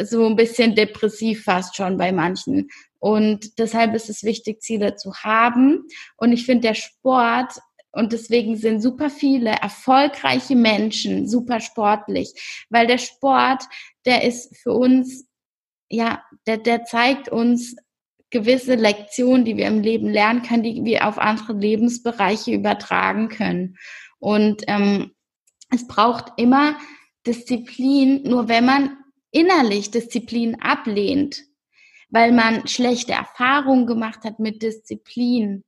so ein bisschen depressiv fast schon bei manchen. Und deshalb ist es wichtig, Ziele zu haben. Und ich finde, der Sport und deswegen sind super viele erfolgreiche Menschen super sportlich, weil der Sport, der ist für uns, ja, der, der zeigt uns gewisse Lektionen, die wir im Leben lernen können, die wir auf andere Lebensbereiche übertragen können. Und ähm, es braucht immer Disziplin, nur wenn man innerlich Disziplin ablehnt, weil man schlechte Erfahrungen gemacht hat mit Disziplin,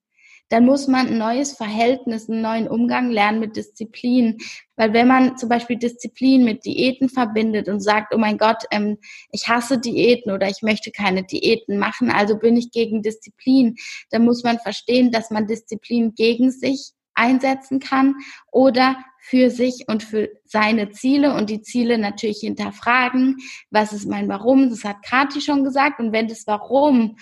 dann muss man ein neues Verhältnis, einen neuen Umgang lernen mit Disziplin. Weil wenn man zum Beispiel Disziplin mit Diäten verbindet und sagt, oh mein Gott, ähm, ich hasse Diäten oder ich möchte keine Diäten machen, also bin ich gegen Disziplin, dann muss man verstehen, dass man Disziplin gegen sich einsetzen kann oder für sich und für seine Ziele und die Ziele natürlich hinterfragen. Was ist mein Warum? Das hat Kati schon gesagt. Und wenn das Warum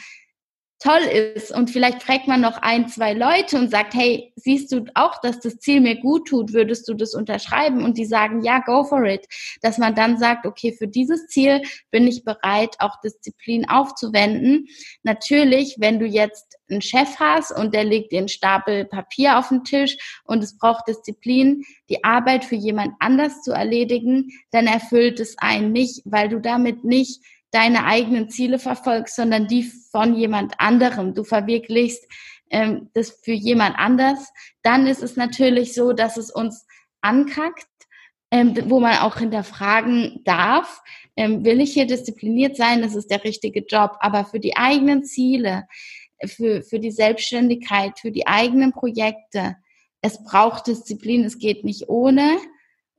toll ist und vielleicht fragt man noch ein, zwei Leute und sagt, hey, siehst du auch, dass das Ziel mir gut tut, würdest du das unterschreiben? Und die sagen, ja, go for it. Dass man dann sagt, okay, für dieses Ziel bin ich bereit, auch Disziplin aufzuwenden. Natürlich, wenn du jetzt einen Chef hast und der legt dir einen Stapel Papier auf den Tisch und es braucht Disziplin, die Arbeit für jemand anders zu erledigen, dann erfüllt es einen nicht, weil du damit nicht deine eigenen Ziele verfolgst, sondern die von jemand anderem. Du verwirklichst ähm, das für jemand anders. Dann ist es natürlich so, dass es uns ankackt, ähm, wo man auch hinterfragen darf, ähm, will ich hier diszipliniert sein, das ist der richtige Job. Aber für die eigenen Ziele, für, für die Selbstständigkeit, für die eigenen Projekte, es braucht Disziplin, es geht nicht ohne.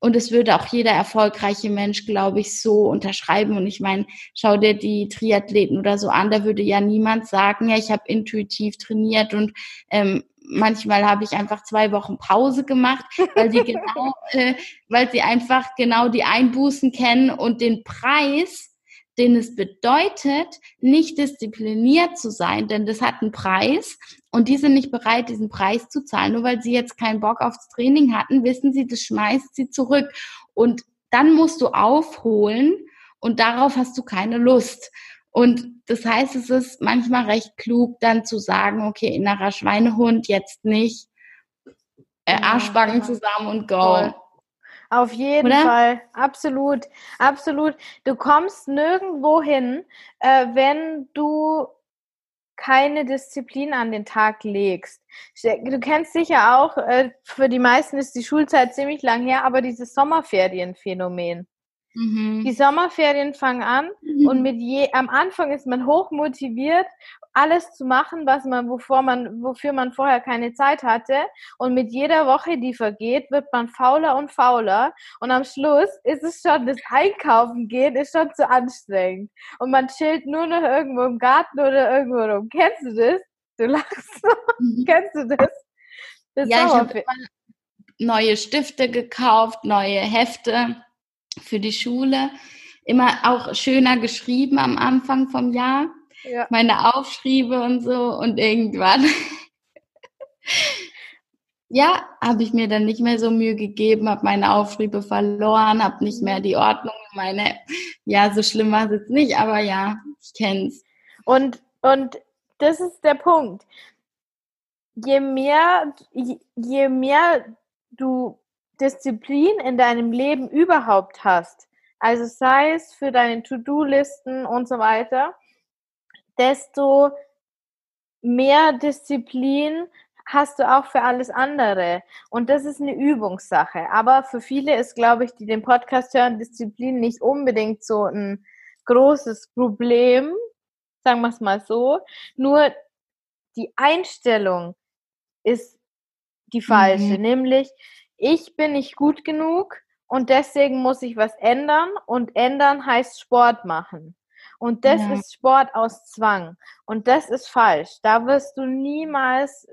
Und es würde auch jeder erfolgreiche Mensch, glaube ich, so unterschreiben. Und ich meine, schau dir die Triathleten oder so an, da würde ja niemand sagen, ja, ich habe intuitiv trainiert und ähm, manchmal habe ich einfach zwei Wochen Pause gemacht, weil die *laughs* genau, äh, weil sie einfach genau die Einbußen kennen und den Preis den es bedeutet, nicht diszipliniert zu sein, denn das hat einen Preis und die sind nicht bereit, diesen Preis zu zahlen. Nur weil sie jetzt keinen Bock aufs Training hatten, wissen sie, das schmeißt sie zurück. Und dann musst du aufholen und darauf hast du keine Lust. Und das heißt, es ist manchmal recht klug, dann zu sagen, okay, innerer Schweinehund jetzt nicht, äh, Arschbacken zusammen und go. Auf jeden Oder? Fall, absolut, absolut. Du kommst nirgendwo hin, äh, wenn du keine Disziplin an den Tag legst. Du kennst sicher auch, äh, für die meisten ist die Schulzeit ziemlich lang her, aber dieses Sommerferienphänomen. Mhm. Die Sommerferien fangen an mhm. und mit je, am Anfang ist man hoch motiviert alles zu machen, was man, wovor man, wofür man vorher keine Zeit hatte. Und mit jeder Woche, die vergeht, wird man fauler und fauler. Und am Schluss ist es schon, das Einkaufen gehen ist schon zu anstrengend. Und man chillt nur noch irgendwo im Garten oder irgendwo rum. Kennst du das? Du lachst. Mhm. Kennst du das? das ja, ich habe neue Stifte gekauft, neue Hefte für die Schule. Immer auch schöner geschrieben am Anfang vom Jahr ja. meine Aufschriebe und so und irgendwann, *laughs* ja, habe ich mir dann nicht mehr so Mühe gegeben, habe meine Aufschriebe verloren, habe nicht mehr die Ordnung, meine, ja, so schlimm war es jetzt nicht, aber ja, ich kenn's. Und, und das ist der Punkt. Je mehr, je mehr du Disziplin in deinem Leben überhaupt hast, also sei es für deine To-Do-Listen und so weiter, desto mehr Disziplin hast du auch für alles andere. Und das ist eine Übungssache. Aber für viele ist, glaube ich, die den Podcast hören, Disziplin nicht unbedingt so ein großes Problem, sagen wir es mal so. Nur die Einstellung ist die falsche, mhm. nämlich ich bin nicht gut genug und deswegen muss ich was ändern und ändern heißt Sport machen. Und das ja. ist Sport aus Zwang. Und das ist falsch. Da wirst du niemals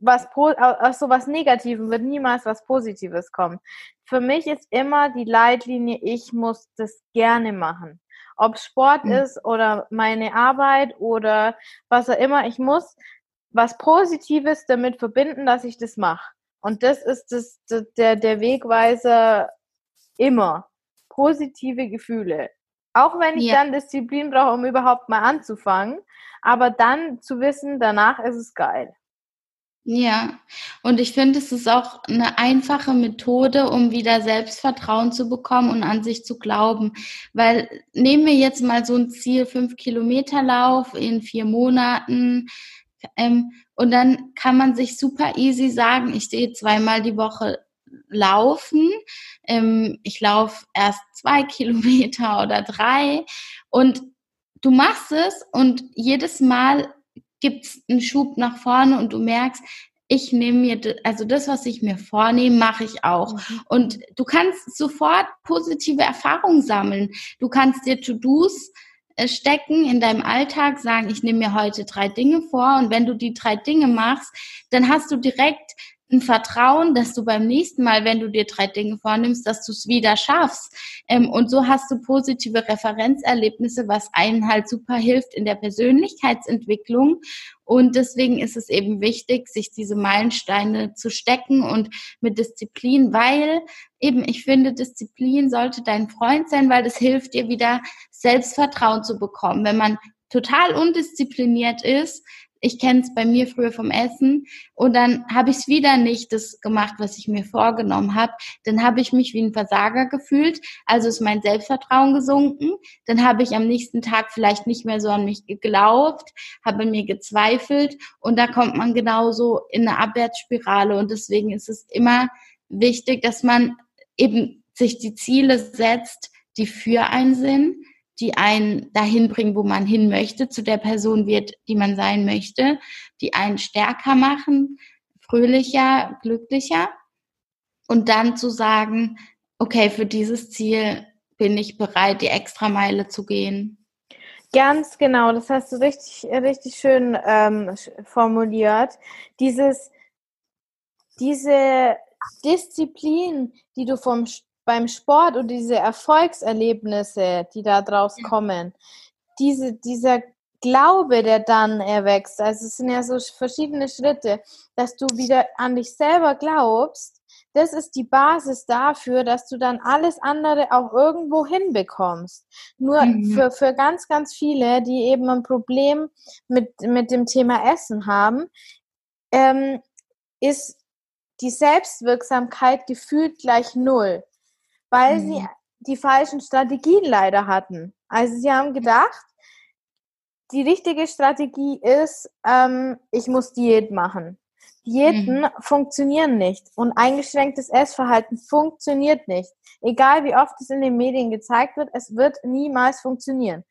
was aus so was Negativem wird niemals was Positives kommen. Für mich ist immer die Leitlinie, ich muss das gerne machen. Ob Sport mhm. ist oder meine Arbeit oder was auch immer, ich muss was Positives damit verbinden, dass ich das mache. Und das ist das, der, der Wegweiser immer. Positive Gefühle. Auch wenn ich ja. dann Disziplin brauche, um überhaupt mal anzufangen. Aber dann zu wissen, danach ist es geil. Ja, und ich finde, es ist auch eine einfache Methode, um wieder Selbstvertrauen zu bekommen und an sich zu glauben. Weil nehmen wir jetzt mal so ein Ziel, fünf Kilometer Lauf in vier Monaten. Ähm, und dann kann man sich super easy sagen, ich stehe zweimal die Woche laufen. Ähm, ich laufe erst zwei *laughs* Kilometer oder drei. Und du machst es und jedes Mal gibt es einen Schub nach vorne und du merkst, ich nehme mir, also das, was ich mir vornehme, mache ich auch. Mhm. Und du kannst sofort positive Erfahrungen sammeln. Du kannst dir To-Dos äh, stecken in deinem Alltag, sagen, ich nehme mir heute drei Dinge vor und wenn du die drei Dinge machst, dann hast du direkt ein Vertrauen, dass du beim nächsten Mal, wenn du dir drei Dinge vornimmst, dass du es wieder schaffst. Ähm, und so hast du positive Referenzerlebnisse, was einen halt super hilft in der Persönlichkeitsentwicklung. Und deswegen ist es eben wichtig, sich diese Meilensteine zu stecken und mit Disziplin, weil eben ich finde, Disziplin sollte dein Freund sein, weil das hilft dir wieder Selbstvertrauen zu bekommen. Wenn man total undiszipliniert ist, ich kenne es bei mir früher vom Essen und dann habe ich es wieder nicht das gemacht, was ich mir vorgenommen habe. Dann habe ich mich wie ein Versager gefühlt, also ist mein Selbstvertrauen gesunken. Dann habe ich am nächsten Tag vielleicht nicht mehr so an mich geglaubt, habe mir gezweifelt und da kommt man genauso in eine Abwärtsspirale und deswegen ist es immer wichtig, dass man eben sich die Ziele setzt, die für einen sind die einen dahin bringen, wo man hin möchte, zu der Person wird, die man sein möchte, die einen stärker machen, fröhlicher, glücklicher. Und dann zu sagen, okay, für dieses Ziel bin ich bereit, die Extrameile zu gehen. Ganz genau, das hast du richtig, richtig schön ähm, formuliert. Dieses, diese Disziplin, die du vom beim Sport und diese Erfolgserlebnisse, die da draus kommen, diese, dieser Glaube, der dann erwächst, also es sind ja so verschiedene Schritte, dass du wieder an dich selber glaubst, das ist die Basis dafür, dass du dann alles andere auch irgendwo hinbekommst. Nur mhm. für, für ganz, ganz viele, die eben ein Problem mit, mit dem Thema Essen haben, ähm, ist die Selbstwirksamkeit gefühlt gleich null weil mhm. sie die falschen Strategien leider hatten. Also sie haben gedacht, die richtige Strategie ist, ähm, ich muss Diät machen. Diäten mhm. funktionieren nicht und eingeschränktes Essverhalten funktioniert nicht. Egal wie oft es in den Medien gezeigt wird, es wird niemals funktionieren,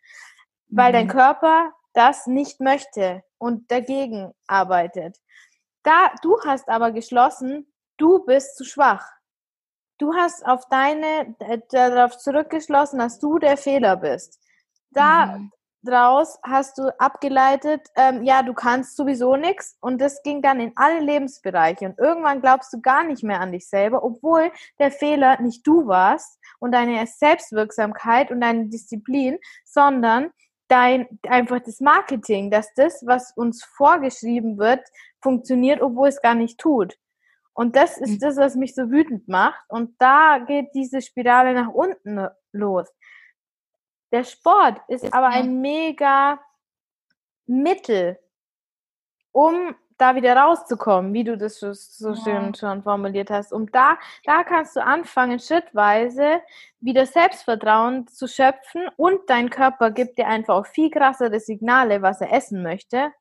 weil mhm. dein Körper das nicht möchte und dagegen arbeitet. Da du hast aber geschlossen, du bist zu schwach. Du hast auf deine, äh, darauf zurückgeschlossen, dass du der Fehler bist. Da mhm. draus hast du abgeleitet, ähm, ja, du kannst sowieso nichts und das ging dann in alle Lebensbereiche und irgendwann glaubst du gar nicht mehr an dich selber, obwohl der Fehler nicht du warst und deine Selbstwirksamkeit und deine Disziplin, sondern dein einfach das Marketing, dass das, was uns vorgeschrieben wird, funktioniert, obwohl es gar nicht tut. Und das ist mhm. das, was mich so wütend macht. Und da geht diese Spirale nach unten los. Der Sport ist aber ein mega Mittel, um da wieder rauszukommen, wie du das so, so schön schon formuliert hast. Um da, da kannst du anfangen, schrittweise wieder Selbstvertrauen zu schöpfen und dein Körper gibt dir einfach auch viel krassere Signale, was er essen möchte,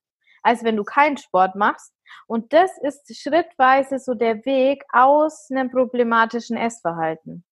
als wenn du keinen Sport machst. Und das ist schrittweise so der Weg aus einem problematischen Essverhalten.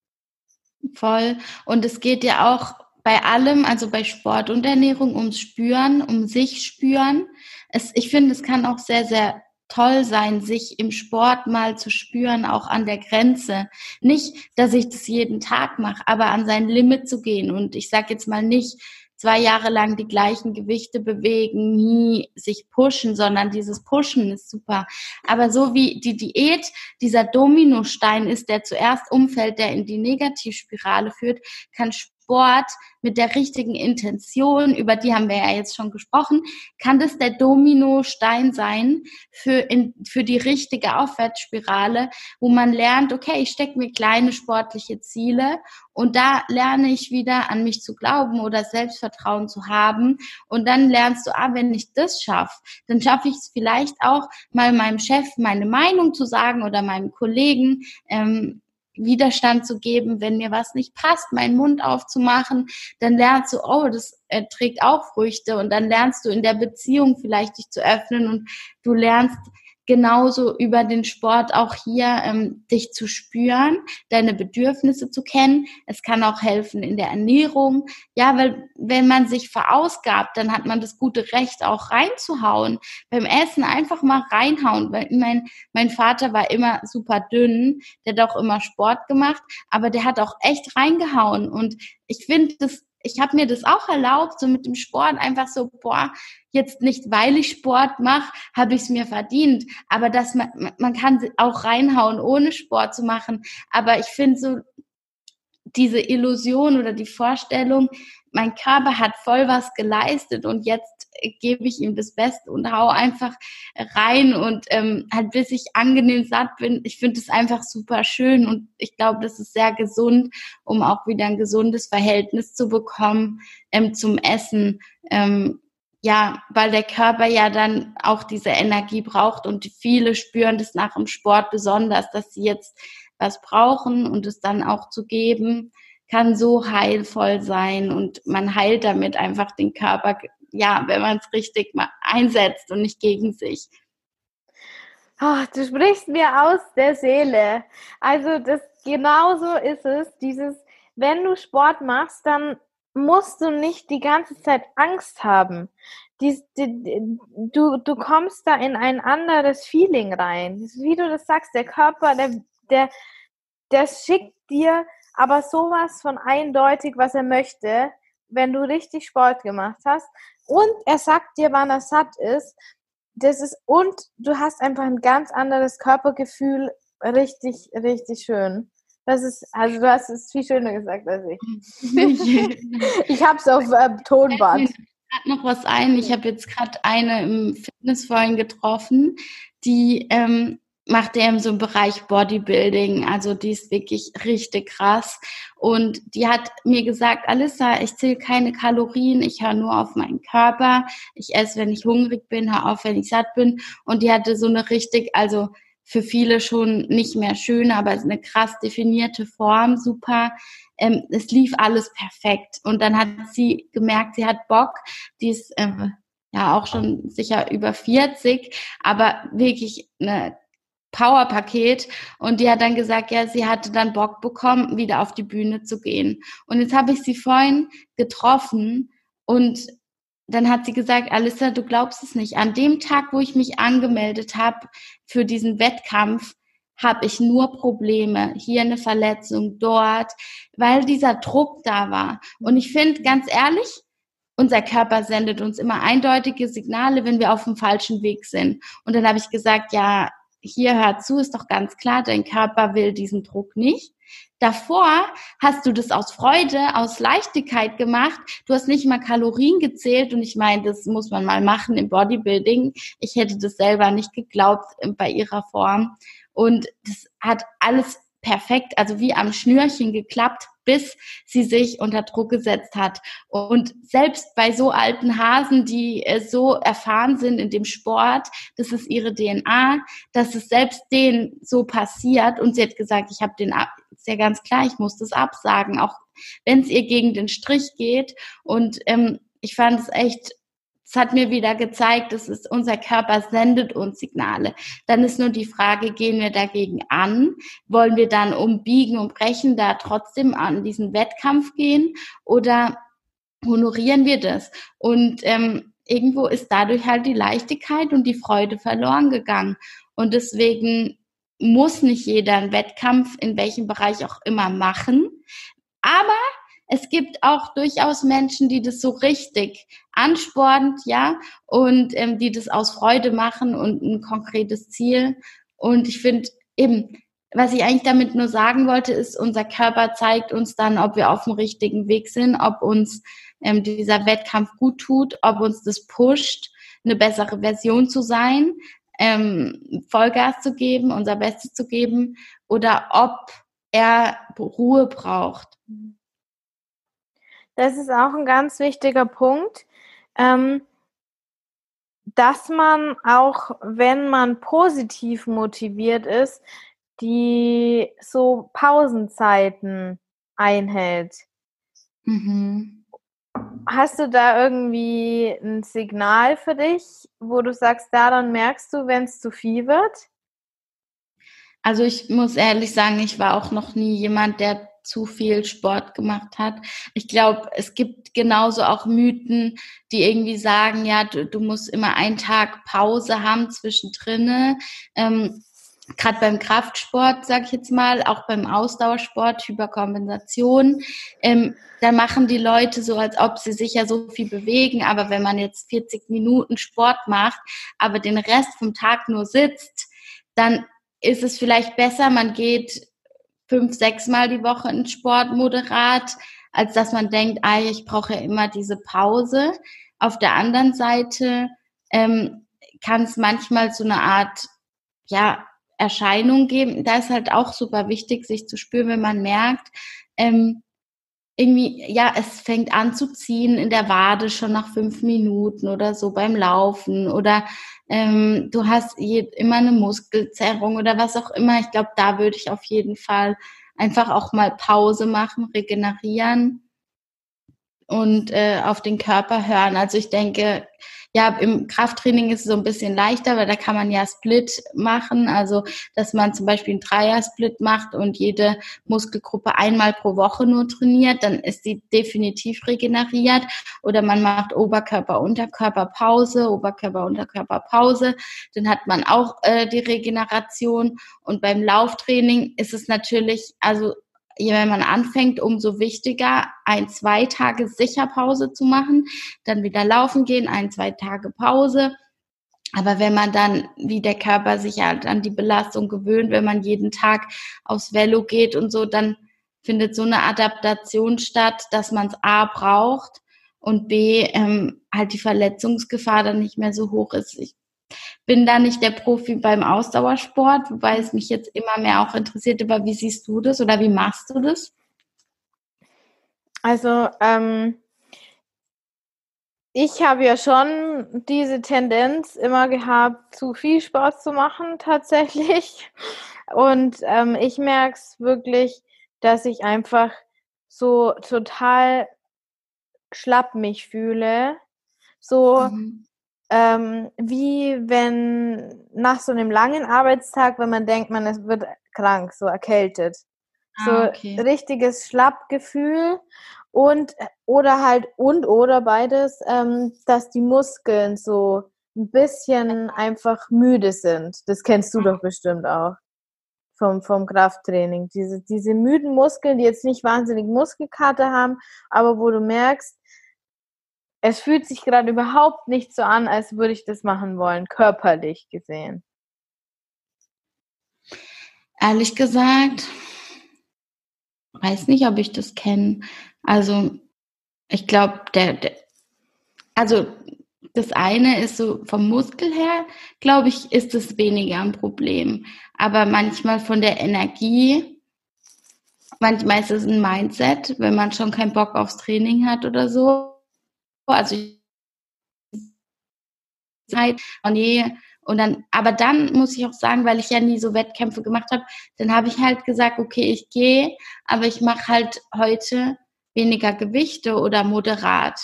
Voll. Und es geht ja auch bei allem, also bei Sport und Ernährung, ums Spüren, um sich spüren. Es, ich finde, es kann auch sehr, sehr toll sein, sich im Sport mal zu spüren, auch an der Grenze. Nicht, dass ich das jeden Tag mache, aber an sein Limit zu gehen. Und ich sage jetzt mal nicht, zwei Jahre lang die gleichen Gewichte bewegen, nie sich pushen, sondern dieses Pushen ist super. Aber so wie die Diät dieser Dominostein ist, der zuerst umfällt, der in die Negativspirale führt, kann Sport mit der richtigen Intention, über die haben wir ja jetzt schon gesprochen, kann das der Dominostein sein für, in, für die richtige Aufwärtsspirale, wo man lernt, okay, ich stecke mir kleine sportliche Ziele und da lerne ich wieder an mich zu glauben oder Selbstvertrauen zu haben. Und dann lernst du, ah, wenn ich das schaffe, dann schaffe ich es vielleicht auch mal meinem Chef meine Meinung zu sagen oder meinem Kollegen. Ähm, Widerstand zu geben, wenn mir was nicht passt, meinen Mund aufzumachen, dann lernst du, oh, das äh, trägt auch Früchte. Und dann lernst du in der Beziehung vielleicht dich zu öffnen. Und du lernst genauso über den Sport auch hier ähm, dich zu spüren, deine Bedürfnisse zu kennen. Es kann auch helfen in der Ernährung. Ja, weil wenn man sich verausgabt, dann hat man das gute Recht auch reinzuhauen. Beim Essen einfach mal reinhauen. Weil mein, mein Vater war immer super dünn, der hat auch immer Sport gemacht, aber der hat auch echt reingehauen. Und ich finde, das ich habe mir das auch erlaubt, so mit dem Sport einfach so, boah, jetzt nicht, weil ich Sport mache, habe ich es mir verdient. Aber dass man, man kann auch reinhauen, ohne Sport zu machen. Aber ich finde so diese Illusion oder die Vorstellung, mein Körper hat voll was geleistet und jetzt gebe ich ihm das Beste und hau einfach rein und ähm, halt bis ich angenehm satt bin. Ich finde es einfach super schön und ich glaube, das ist sehr gesund, um auch wieder ein gesundes Verhältnis zu bekommen ähm, zum Essen. Ähm, ja, weil der Körper ja dann auch diese Energie braucht und viele spüren das nach dem Sport besonders, dass sie jetzt was brauchen und es dann auch zu geben kann so heilvoll sein und man heilt damit einfach den Körper, ja, wenn man es richtig mal einsetzt und nicht gegen sich. Oh, du sprichst mir aus der Seele. Also das genauso ist es. Dieses, wenn du Sport machst, dann musst du nicht die ganze Zeit Angst haben. Dies, die, du, du kommst da in ein anderes Feeling rein. Wie du das sagst, der Körper, der, der, der schickt dir aber sowas von eindeutig, was er möchte, wenn du richtig Sport gemacht hast. Und er sagt dir, wann er satt ist. Das ist, und du hast einfach ein ganz anderes Körpergefühl. Richtig, richtig schön. Das ist, also du hast es viel schöner gesagt als ich. *laughs* ich habe es auf äh, Tonband. Hat noch was ein. Ich habe jetzt gerade eine im Fitnessvollen getroffen, die ähm, macht er im so im Bereich Bodybuilding. Also die ist wirklich richtig krass. Und die hat mir gesagt, Alissa, ich zähle keine Kalorien, ich höre nur auf meinen Körper. Ich esse, wenn ich hungrig bin, höre auf, wenn ich satt bin. Und die hatte so eine richtig, also für viele schon nicht mehr schön, aber eine krass definierte Form, super. Ähm, es lief alles perfekt. Und dann hat sie gemerkt, sie hat Bock, die ist äh, ja auch schon sicher über 40, aber wirklich eine Powerpaket und die hat dann gesagt, ja, sie hatte dann Bock bekommen, wieder auf die Bühne zu gehen. Und jetzt habe ich sie vorhin getroffen und dann hat sie gesagt, Alissa, du glaubst es nicht. An dem Tag, wo ich mich angemeldet habe für diesen Wettkampf, habe ich nur Probleme. Hier eine Verletzung, dort, weil dieser Druck da war. Und ich finde, ganz ehrlich, unser Körper sendet uns immer eindeutige Signale, wenn wir auf dem falschen Weg sind. Und dann habe ich gesagt, ja, hier hör zu, ist doch ganz klar, dein Körper will diesen Druck nicht. Davor hast du das aus Freude, aus Leichtigkeit gemacht. Du hast nicht mal Kalorien gezählt und ich meine, das muss man mal machen im Bodybuilding. Ich hätte das selber nicht geglaubt äh, bei ihrer Form. Und das hat alles perfekt, also wie am Schnürchen geklappt, bis sie sich unter Druck gesetzt hat. Und selbst bei so alten Hasen, die äh, so erfahren sind in dem Sport, das ist ihre DNA, dass es selbst denen so passiert. Und sie hat gesagt, ich habe den, ist ja ganz klar, ich muss das absagen, auch wenn es ihr gegen den Strich geht. Und ähm, ich fand es echt es hat mir wieder gezeigt, es unser Körper sendet uns Signale. Dann ist nur die Frage, gehen wir dagegen an? Wollen wir dann umbiegen und brechen, da trotzdem an diesen Wettkampf gehen? Oder honorieren wir das? Und ähm, irgendwo ist dadurch halt die Leichtigkeit und die Freude verloren gegangen. Und deswegen muss nicht jeder einen Wettkampf in welchem Bereich auch immer machen. Aber es gibt auch durchaus Menschen, die das so richtig anspornend, ja, und ähm, die das aus Freude machen und ein konkretes Ziel. Und ich finde eben, was ich eigentlich damit nur sagen wollte, ist, unser Körper zeigt uns dann, ob wir auf dem richtigen Weg sind, ob uns ähm, dieser Wettkampf gut tut, ob uns das pusht, eine bessere Version zu sein, ähm, Vollgas zu geben, unser Bestes zu geben, oder ob er Ruhe braucht. Das ist auch ein ganz wichtiger Punkt, ähm, dass man auch, wenn man positiv motiviert ist, die so Pausenzeiten einhält. Mhm. Hast du da irgendwie ein Signal für dich, wo du sagst, da dann merkst du, wenn es zu viel wird? Also ich muss ehrlich sagen, ich war auch noch nie jemand, der zu viel Sport gemacht hat. Ich glaube, es gibt genauso auch Mythen, die irgendwie sagen, ja, du, du musst immer einen Tag Pause haben zwischendrin. Ähm, Gerade beim Kraftsport, sag ich jetzt mal, auch beim Ausdauersport, Hyperkompensation, ähm, da machen die Leute so, als ob sie sich ja so viel bewegen. Aber wenn man jetzt 40 Minuten Sport macht, aber den Rest vom Tag nur sitzt, dann ist es vielleicht besser, man geht fünf, sechs Mal die Woche in Sport moderat, als dass man denkt, ah, ich brauche immer diese Pause. Auf der anderen Seite ähm, kann es manchmal so eine Art, ja, Erscheinung geben. Da ist halt auch super wichtig, sich zu spüren, wenn man merkt, ähm, irgendwie, ja, es fängt an zu ziehen in der Wade schon nach fünf Minuten oder so beim Laufen oder ähm, du hast je, immer eine Muskelzerrung oder was auch immer. Ich glaube, da würde ich auf jeden Fall einfach auch mal Pause machen, regenerieren und äh, auf den Körper hören. Also ich denke, ja, im Krafttraining ist es so ein bisschen leichter, weil da kann man ja Split machen. Also, dass man zum Beispiel einen Dreier-Split macht und jede Muskelgruppe einmal pro Woche nur trainiert, dann ist sie definitiv regeneriert. Oder man macht Oberkörper, Unterkörper, Pause, Oberkörper, Unterkörper, Pause. Dann hat man auch äh, die Regeneration. Und beim Lauftraining ist es natürlich, also wenn man anfängt, umso wichtiger, ein, zwei Tage sicher Pause zu machen, dann wieder laufen gehen, ein, zwei Tage Pause. Aber wenn man dann, wie der Körper sich halt an die Belastung gewöhnt, wenn man jeden Tag aufs Velo geht und so, dann findet so eine Adaptation statt, dass man es A braucht und B ähm, halt die Verletzungsgefahr dann nicht mehr so hoch ist. Ich bin da nicht der Profi beim Ausdauersport, wobei es mich jetzt immer mehr auch interessiert. Aber wie siehst du das oder wie machst du das? Also, ähm, ich habe ja schon diese Tendenz immer gehabt, zu viel Sport zu machen *laughs* tatsächlich. Und ähm, ich merke es wirklich, dass ich einfach so total schlapp mich fühle. So, mhm ähm, wie wenn nach so einem langen Arbeitstag, wenn man denkt, man wird krank, so erkältet. Ah, so okay. richtiges Schlappgefühl und oder halt und oder beides, ähm, dass die Muskeln so ein bisschen einfach müde sind. Das kennst du doch bestimmt auch vom, vom Krafttraining. Diese, diese müden Muskeln, die jetzt nicht wahnsinnig Muskelkater haben, aber wo du merkst, es fühlt sich gerade überhaupt nicht so an, als würde ich das machen wollen, körperlich gesehen. Ehrlich gesagt, weiß nicht, ob ich das kenne. Also, ich glaube, der, der, also das eine ist so vom Muskel her, glaube ich, ist es weniger ein Problem. Aber manchmal von der Energie, manchmal ist es ein Mindset, wenn man schon keinen Bock aufs Training hat oder so also Zeit, oh nee, und dann, aber dann muss ich auch sagen, weil ich ja nie so Wettkämpfe gemacht habe, dann habe ich halt gesagt, okay, ich gehe, aber ich mache halt heute weniger Gewichte oder moderat.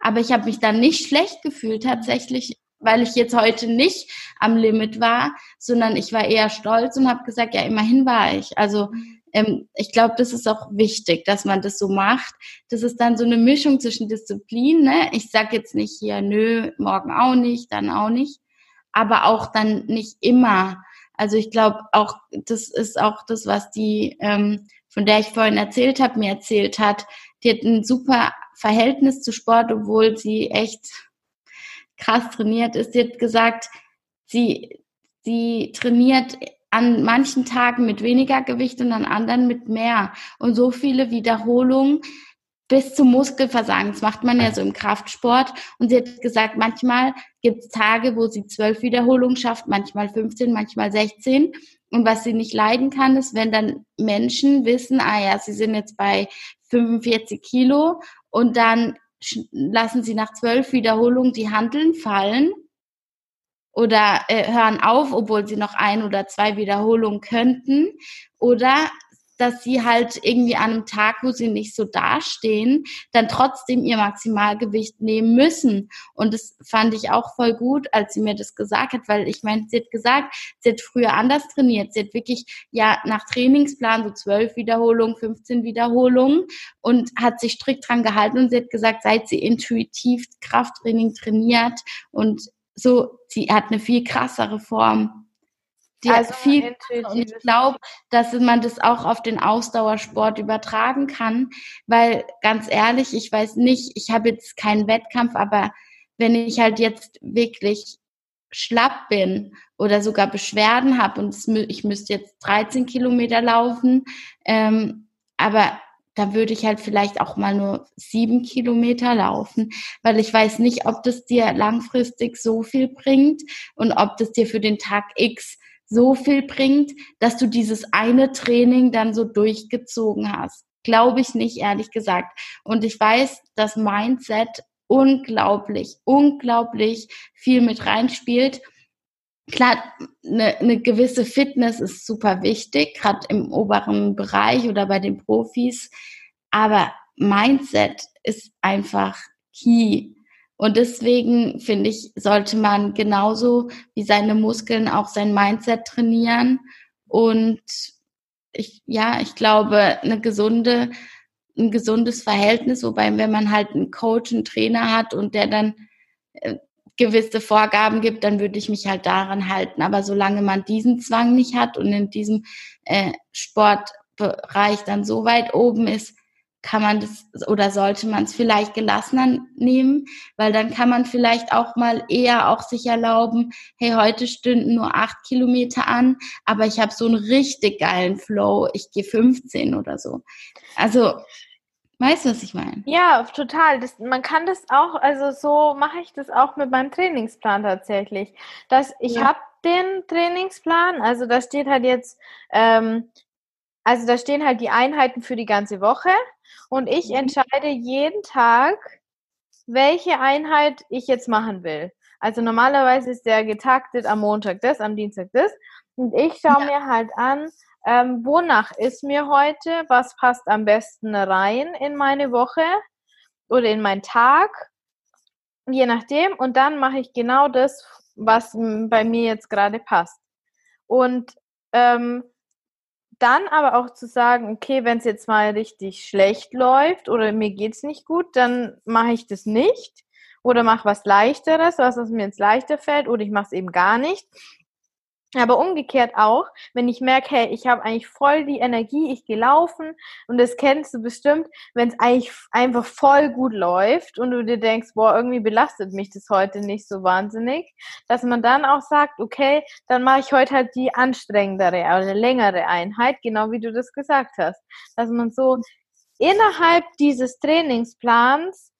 Aber ich habe mich dann nicht schlecht gefühlt tatsächlich, weil ich jetzt heute nicht am Limit war, sondern ich war eher stolz und habe gesagt, ja, immerhin war ich. Also ähm, ich glaube, das ist auch wichtig, dass man das so macht. Das ist dann so eine Mischung zwischen Disziplin. Ne? Ich sage jetzt nicht hier, nö, morgen auch nicht, dann auch nicht, aber auch dann nicht immer. Also ich glaube auch, das ist auch das, was die, ähm, von der ich vorhin erzählt habe, mir erzählt hat. Die hat ein super Verhältnis zu Sport, obwohl sie echt krass trainiert ist. Sie hat gesagt, sie, sie trainiert an manchen Tagen mit weniger Gewicht und an anderen mit mehr. Und so viele Wiederholungen bis zum Muskelversagen. Das macht man ja so im Kraftsport. Und sie hat gesagt, manchmal gibt es Tage, wo sie zwölf Wiederholungen schafft, manchmal 15, manchmal 16. Und was sie nicht leiden kann, ist, wenn dann Menschen wissen, ah ja, sie sind jetzt bei 45 Kilo und dann lassen sie nach zwölf Wiederholungen die Handeln fallen oder äh, hören auf, obwohl sie noch ein oder zwei Wiederholungen könnten. Oder dass sie halt irgendwie an einem Tag, wo sie nicht so dastehen, dann trotzdem ihr Maximalgewicht nehmen müssen. Und das fand ich auch voll gut, als sie mir das gesagt hat, weil ich meine, sie hat gesagt, sie hat früher anders trainiert. Sie hat wirklich ja nach Trainingsplan so zwölf Wiederholungen, 15 Wiederholungen und hat sich strikt dran gehalten und sie hat gesagt, seit sie intuitiv Krafttraining trainiert und so, sie hat eine viel krassere Form. Die also viel und ich glaube, dass man das auch auf den Ausdauersport übertragen kann, weil ganz ehrlich, ich weiß nicht, ich habe jetzt keinen Wettkampf, aber wenn ich halt jetzt wirklich schlapp bin oder sogar Beschwerden habe und ich müsste jetzt 13 Kilometer laufen, ähm, aber da würde ich halt vielleicht auch mal nur sieben Kilometer laufen, weil ich weiß nicht, ob das dir langfristig so viel bringt und ob das dir für den Tag X so viel bringt, dass du dieses eine Training dann so durchgezogen hast. Glaube ich nicht, ehrlich gesagt. Und ich weiß, dass Mindset unglaublich, unglaublich viel mit reinspielt. Klar, eine, eine gewisse Fitness ist super wichtig, gerade im oberen Bereich oder bei den Profis. Aber Mindset ist einfach key. Und deswegen finde ich, sollte man genauso wie seine Muskeln auch sein Mindset trainieren. Und ich, ja, ich glaube, eine gesunde, ein gesundes Verhältnis, wobei, wenn man halt einen Coach, einen Trainer hat und der dann äh, gewisse Vorgaben gibt, dann würde ich mich halt daran halten. Aber solange man diesen Zwang nicht hat und in diesem äh, Sportbereich dann so weit oben ist, kann man das oder sollte man es vielleicht gelassener nehmen, weil dann kann man vielleicht auch mal eher auch sich erlauben, hey, heute stünden nur acht Kilometer an, aber ich habe so einen richtig geilen Flow, ich gehe 15 oder so. Also, weißt du, was ich meine? Ja, total. Das, man kann das auch, also so mache ich das auch mit meinem Trainingsplan tatsächlich. Dass ich ja. habe den Trainingsplan, also da steht halt jetzt, ähm, also da stehen halt die Einheiten für die ganze Woche und ich mhm. entscheide jeden Tag, welche Einheit ich jetzt machen will. Also normalerweise ist der getaktet am Montag das, am Dienstag das. Und ich schaue ja. mir halt an, ähm, wonach ist mir heute, was passt am besten rein in meine Woche oder in meinen Tag, je nachdem. Und dann mache ich genau das, was bei mir jetzt gerade passt. Und ähm, dann aber auch zu sagen, okay, wenn es jetzt mal richtig schlecht läuft oder mir geht es nicht gut, dann mache ich das nicht oder mache was leichteres, was, was mir jetzt leichter fällt oder ich mache es eben gar nicht. Aber umgekehrt auch, wenn ich merke, hey, ich habe eigentlich voll die Energie, ich gehe laufen und das kennst du bestimmt, wenn es eigentlich einfach voll gut läuft und du dir denkst, boah, irgendwie belastet mich das heute nicht so wahnsinnig, dass man dann auch sagt, okay, dann mache ich heute halt die anstrengendere oder längere Einheit, genau wie du das gesagt hast. Dass man so innerhalb dieses Trainingsplans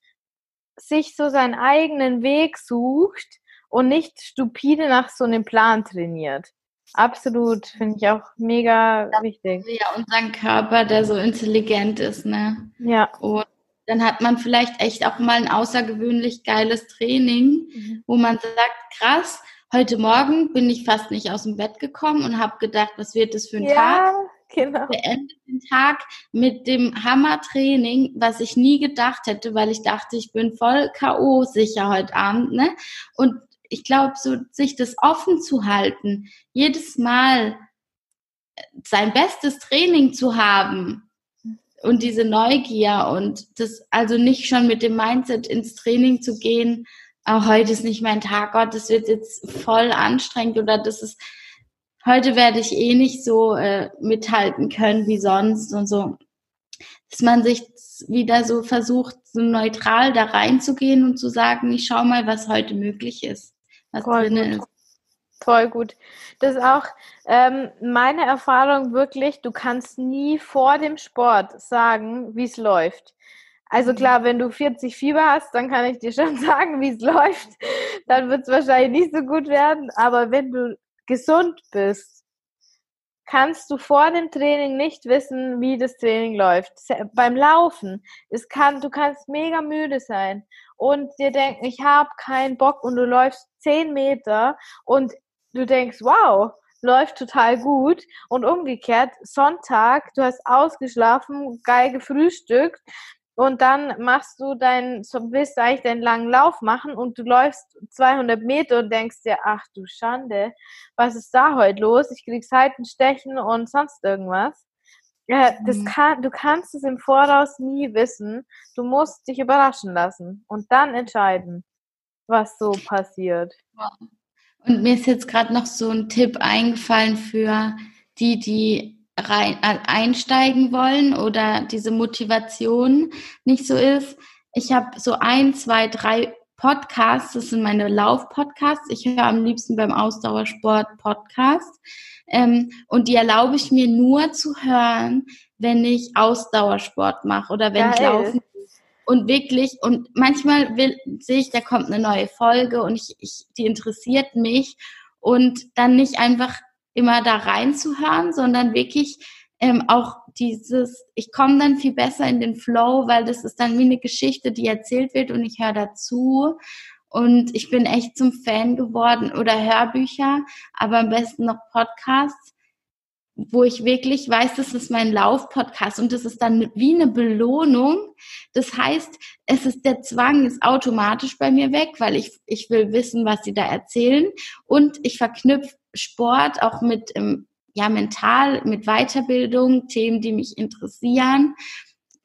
sich so seinen eigenen Weg sucht, und nicht stupide nach so einem Plan trainiert. Absolut, finde ich auch mega das wichtig. Ja, und sein Körper, der so intelligent ist, ne? Ja. Und dann hat man vielleicht echt auch mal ein außergewöhnlich geiles Training, mhm. wo man sagt, krass, heute Morgen bin ich fast nicht aus dem Bett gekommen und habe gedacht, was wird das für ein ja, Tag? Genau. Beende den Tag mit dem Hammer-Training, was ich nie gedacht hätte, weil ich dachte, ich bin voll K.O. sicher heute Abend, ne? Und ich glaube, so sich das offen zu halten, jedes Mal sein bestes Training zu haben und diese Neugier und das also nicht schon mit dem Mindset ins Training zu gehen, oh, heute ist nicht mein Tag, Gott, das wird jetzt voll anstrengend oder das ist heute werde ich eh nicht so äh, mithalten können wie sonst und so, dass man sich wieder so versucht, so neutral da reinzugehen und zu sagen, ich schau mal, was heute möglich ist was Voll drin ist. Voll gut. Das ist auch ähm, meine Erfahrung wirklich, du kannst nie vor dem Sport sagen, wie es läuft. Also mhm. klar, wenn du 40 Fieber hast, dann kann ich dir schon *laughs* sagen, wie es läuft. Dann wird es wahrscheinlich nicht so gut werden. Aber wenn du gesund bist, kannst du vor dem Training nicht wissen, wie das Training läuft. Beim Laufen, es kann, du kannst mega müde sein und dir denken, ich habe keinen Bock und du läufst 10 Meter und du denkst, wow, läuft total gut. Und umgekehrt, Sonntag, du hast ausgeschlafen, geil gefrühstückt und dann machst du deinen, willst du eigentlich deinen langen Lauf machen und du läufst 200 Meter und denkst dir, ach du Schande, was ist da heute los? Ich krieg Seitenstechen und sonst irgendwas. Ja, das mhm. kann, du kannst es im Voraus nie wissen. Du musst dich überraschen lassen und dann entscheiden, was so passiert. Und mir ist jetzt gerade noch so ein Tipp eingefallen für die, die rein, äh, einsteigen wollen oder diese Motivation nicht so ist. Ich habe so ein, zwei, drei Podcasts, das sind meine Lauf-Podcasts. Ich höre am liebsten beim Ausdauersport Podcast. Ähm, und die erlaube ich mir nur zu hören, wenn ich Ausdauersport mache oder wenn Geil. ich laufen und wirklich und manchmal will sehe ich, da kommt eine neue Folge und ich, ich die interessiert mich und dann nicht einfach immer da reinzuhören, sondern wirklich ähm, auch dieses, ich komme dann viel besser in den Flow, weil das ist dann wie eine Geschichte, die erzählt wird und ich höre dazu. Und ich bin echt zum Fan geworden oder Hörbücher, aber am besten noch Podcasts, wo ich wirklich weiß, das ist mein Laufpodcast und das ist dann wie eine Belohnung. Das heißt, es ist der Zwang ist automatisch bei mir weg, weil ich, ich will wissen, was sie da erzählen und ich verknüpfe Sport auch mit ähm, ja mental mit Weiterbildung, Themen, die mich interessieren.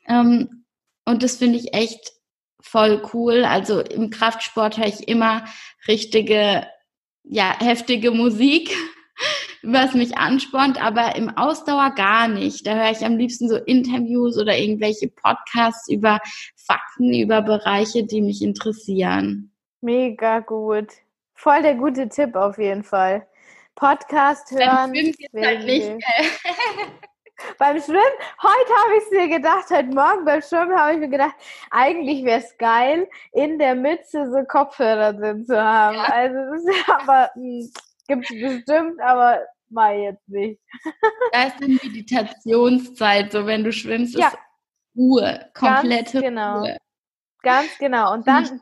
Ähm, und das finde ich echt voll cool. Also im Kraftsport höre ich immer richtige, ja, heftige Musik, *laughs* was mich anspornt, aber im Ausdauer gar nicht. Da höre ich am liebsten so Interviews oder irgendwelche Podcasts über Fakten, über Bereiche, die mich interessieren. Mega gut. Voll der gute Tipp auf jeden Fall. Podcast hören. Beim halt nicht, *laughs* beim Schwimmen, heute habe ich es mir gedacht, heute Morgen beim Schwimmen habe ich mir gedacht, eigentlich wäre es geil, in der Mütze so Kopfhörer drin zu haben. Ja. Also das ist ja *laughs* aber, hm, gibt es bestimmt, aber mal jetzt nicht. *laughs* Da ist eine Meditationszeit, so wenn du schwimmst, ja. ist Ruhe, komplette Ganz genau. Ruhe. Ganz genau. Und dann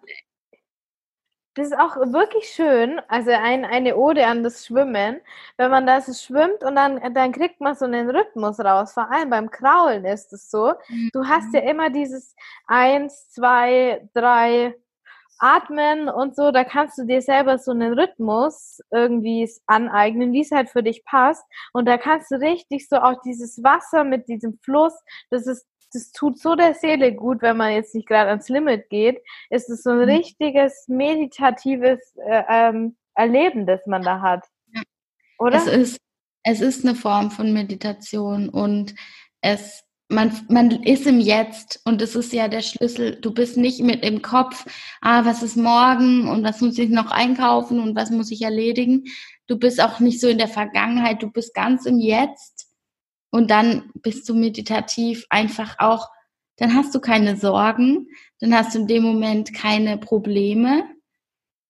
das ist auch wirklich schön, also ein, eine Ode an das Schwimmen, wenn man das schwimmt und dann, dann kriegt man so einen Rhythmus raus. Vor allem beim Kraulen ist es so. Du hast ja mhm. immer dieses eins, zwei, drei Atmen und so, da kannst du dir selber so einen Rhythmus irgendwie aneignen, wie es halt für dich passt. Und da kannst du richtig so auch dieses Wasser mit diesem Fluss, das ist das tut so der Seele gut, wenn man jetzt nicht gerade ans Limit geht. Ist es so ein mhm. richtiges meditatives äh, ähm, Erleben, das man da hat. Oder? Es ist, es ist eine Form von Meditation und es man, man ist im Jetzt und das ist ja der Schlüssel. Du bist nicht mit im Kopf, ah, was ist morgen und was muss ich noch einkaufen und was muss ich erledigen. Du bist auch nicht so in der Vergangenheit, du bist ganz im Jetzt und dann bist du meditativ einfach auch, dann hast du keine Sorgen, dann hast du in dem Moment keine Probleme.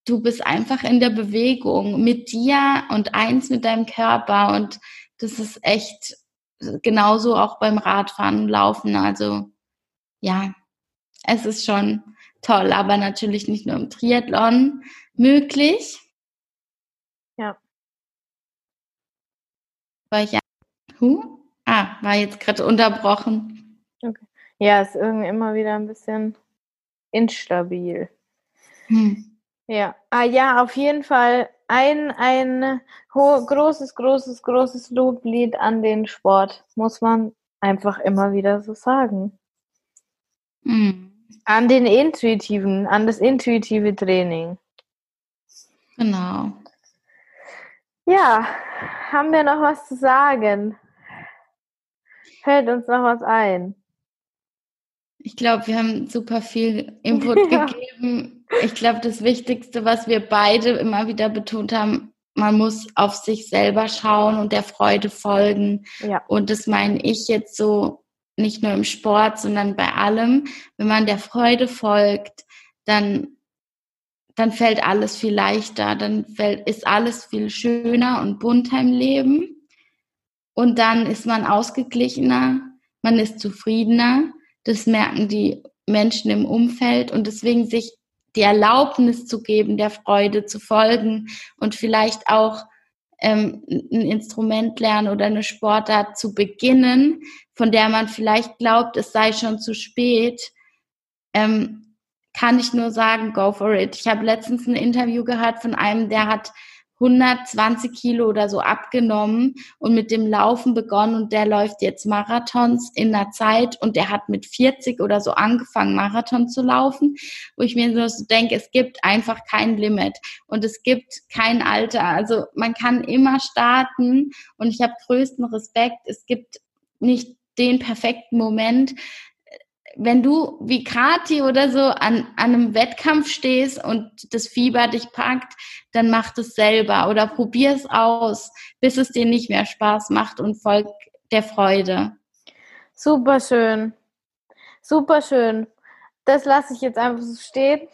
Du bist einfach in der Bewegung mit dir und eins mit deinem Körper und das ist echt genauso auch beim Radfahren, Laufen. Also ja, es ist schon toll, aber natürlich nicht nur im Triathlon möglich. Ja. Weil ich ja, huh? Ah, war jetzt gerade unterbrochen. Okay. Ja, ist irgendwie immer wieder ein bisschen instabil. Hm. Ja, ah, ja, auf jeden Fall ein, ein großes, großes, großes Loblied an den Sport, muss man einfach immer wieder so sagen. Hm. An den intuitiven, an das intuitive Training. Genau. Ja, haben wir noch was zu sagen? Fällt uns noch was ein? Ich glaube, wir haben super viel *laughs* Input ja. gegeben. Ich glaube, das Wichtigste, was wir beide immer wieder betont haben, man muss auf sich selber schauen und der Freude folgen. Ja. Und das meine ich jetzt so nicht nur im Sport, sondern bei allem. Wenn man der Freude folgt, dann, dann fällt alles viel leichter, dann fällt, ist alles viel schöner und bunter im Leben. Und dann ist man ausgeglichener, man ist zufriedener. Das merken die Menschen im Umfeld und deswegen sich die Erlaubnis zu geben, der Freude zu folgen und vielleicht auch ähm, ein Instrument lernen oder eine Sportart zu beginnen, von der man vielleicht glaubt, es sei schon zu spät, ähm, kann ich nur sagen, go for it. Ich habe letztens ein Interview gehört von einem, der hat 120 Kilo oder so abgenommen und mit dem Laufen begonnen und der läuft jetzt Marathons in der Zeit und der hat mit 40 oder so angefangen, Marathon zu laufen, wo ich mir so denke, es gibt einfach kein Limit und es gibt kein Alter. Also man kann immer starten und ich habe größten Respekt. Es gibt nicht den perfekten Moment, wenn du wie Kati oder so an, an einem Wettkampf stehst und das Fieber dich packt, dann mach das selber oder probier es aus, bis es dir nicht mehr Spaß macht und folg der Freude. Super schön. Super schön. Das lasse ich jetzt einfach so stehen.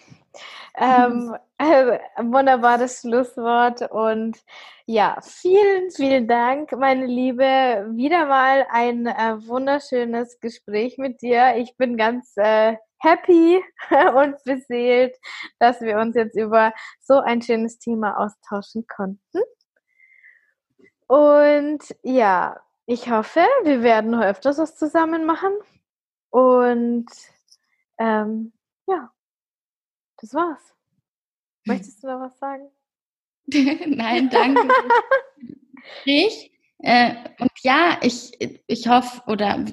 Ähm, äh, *laughs* *laughs* wunderbares Schlusswort und ja, vielen, vielen Dank, meine Liebe. Wieder mal ein äh, wunderschönes Gespräch mit dir. Ich bin ganz äh, happy *laughs* und beseelt, dass wir uns jetzt über so ein schönes Thema austauschen konnten. Und ja, ich hoffe, wir werden noch öfters was zusammen machen. Und ähm, ja, das war's. Möchtest du noch was sagen? *laughs* Nein, danke. ich, äh, und ja, ich, ich hoffe, oder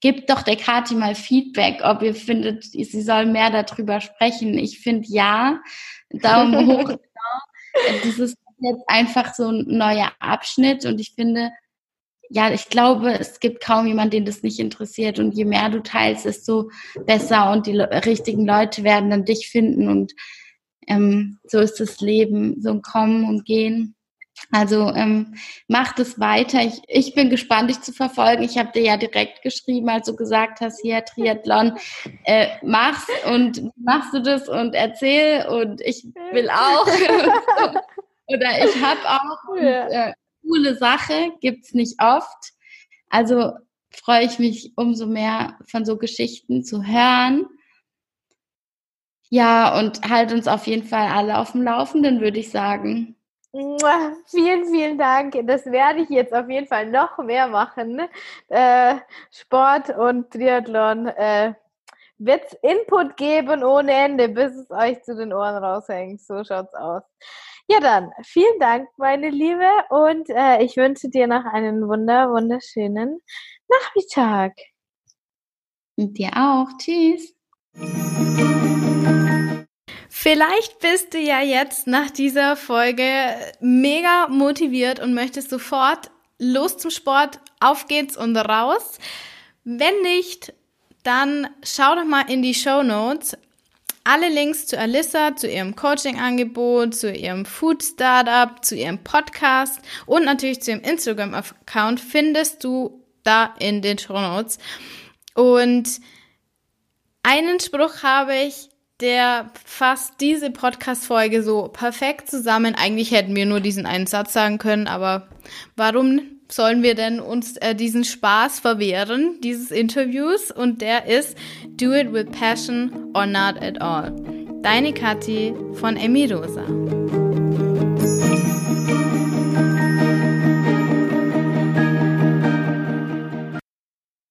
gebt doch der Kati mal Feedback, ob ihr findet, sie soll mehr darüber sprechen. Ich finde ja, Daumen hoch. *laughs* das ist jetzt einfach so ein neuer Abschnitt und ich finde, ja, ich glaube, es gibt kaum jemanden, den das nicht interessiert. Und je mehr du teilst, desto besser und die richtigen Leute werden dann dich finden und ähm, so ist das Leben, so ein Kommen und Gehen. Also ähm, mach es weiter. Ich, ich bin gespannt, dich zu verfolgen. Ich habe dir ja direkt geschrieben, als du gesagt hast, hier Triathlon, äh, mach's und machst du das und erzähl und ich will auch. *laughs* *laughs* Oder ich habe auch. Und, äh, coole Sache, gibt's nicht oft. Also freue ich mich umso mehr von so Geschichten zu hören. Ja, und halt uns auf jeden Fall alle auf dem Laufenden, würde ich sagen. Vielen, vielen Dank. Das werde ich jetzt auf jeden Fall noch mehr machen. Äh, Sport und Triathlon äh, wird Input geben ohne Ende, bis es euch zu den Ohren raushängt. So schaut's aus. Ja, dann vielen Dank, meine Liebe, und äh, ich wünsche dir noch einen wunder, wunderschönen Nachmittag. Und dir auch. Tschüss. Vielleicht bist du ja jetzt nach dieser Folge mega motiviert und möchtest sofort los zum Sport, auf geht's und raus. Wenn nicht, dann schau doch mal in die Show Notes. Alle Links zu Alyssa, zu ihrem Coaching-Angebot, zu ihrem Food-Startup, zu ihrem Podcast und natürlich zu ihrem Instagram-Account findest du da in den Show Notes. Und einen Spruch habe ich, der fasst diese Podcast-Folge so perfekt zusammen. Eigentlich hätten wir nur diesen einen Satz sagen können, aber warum sollen wir denn uns äh, diesen Spaß verwehren, dieses Interviews? Und der ist Do it with passion or not at all. Deine Kathi von Emi Rosa.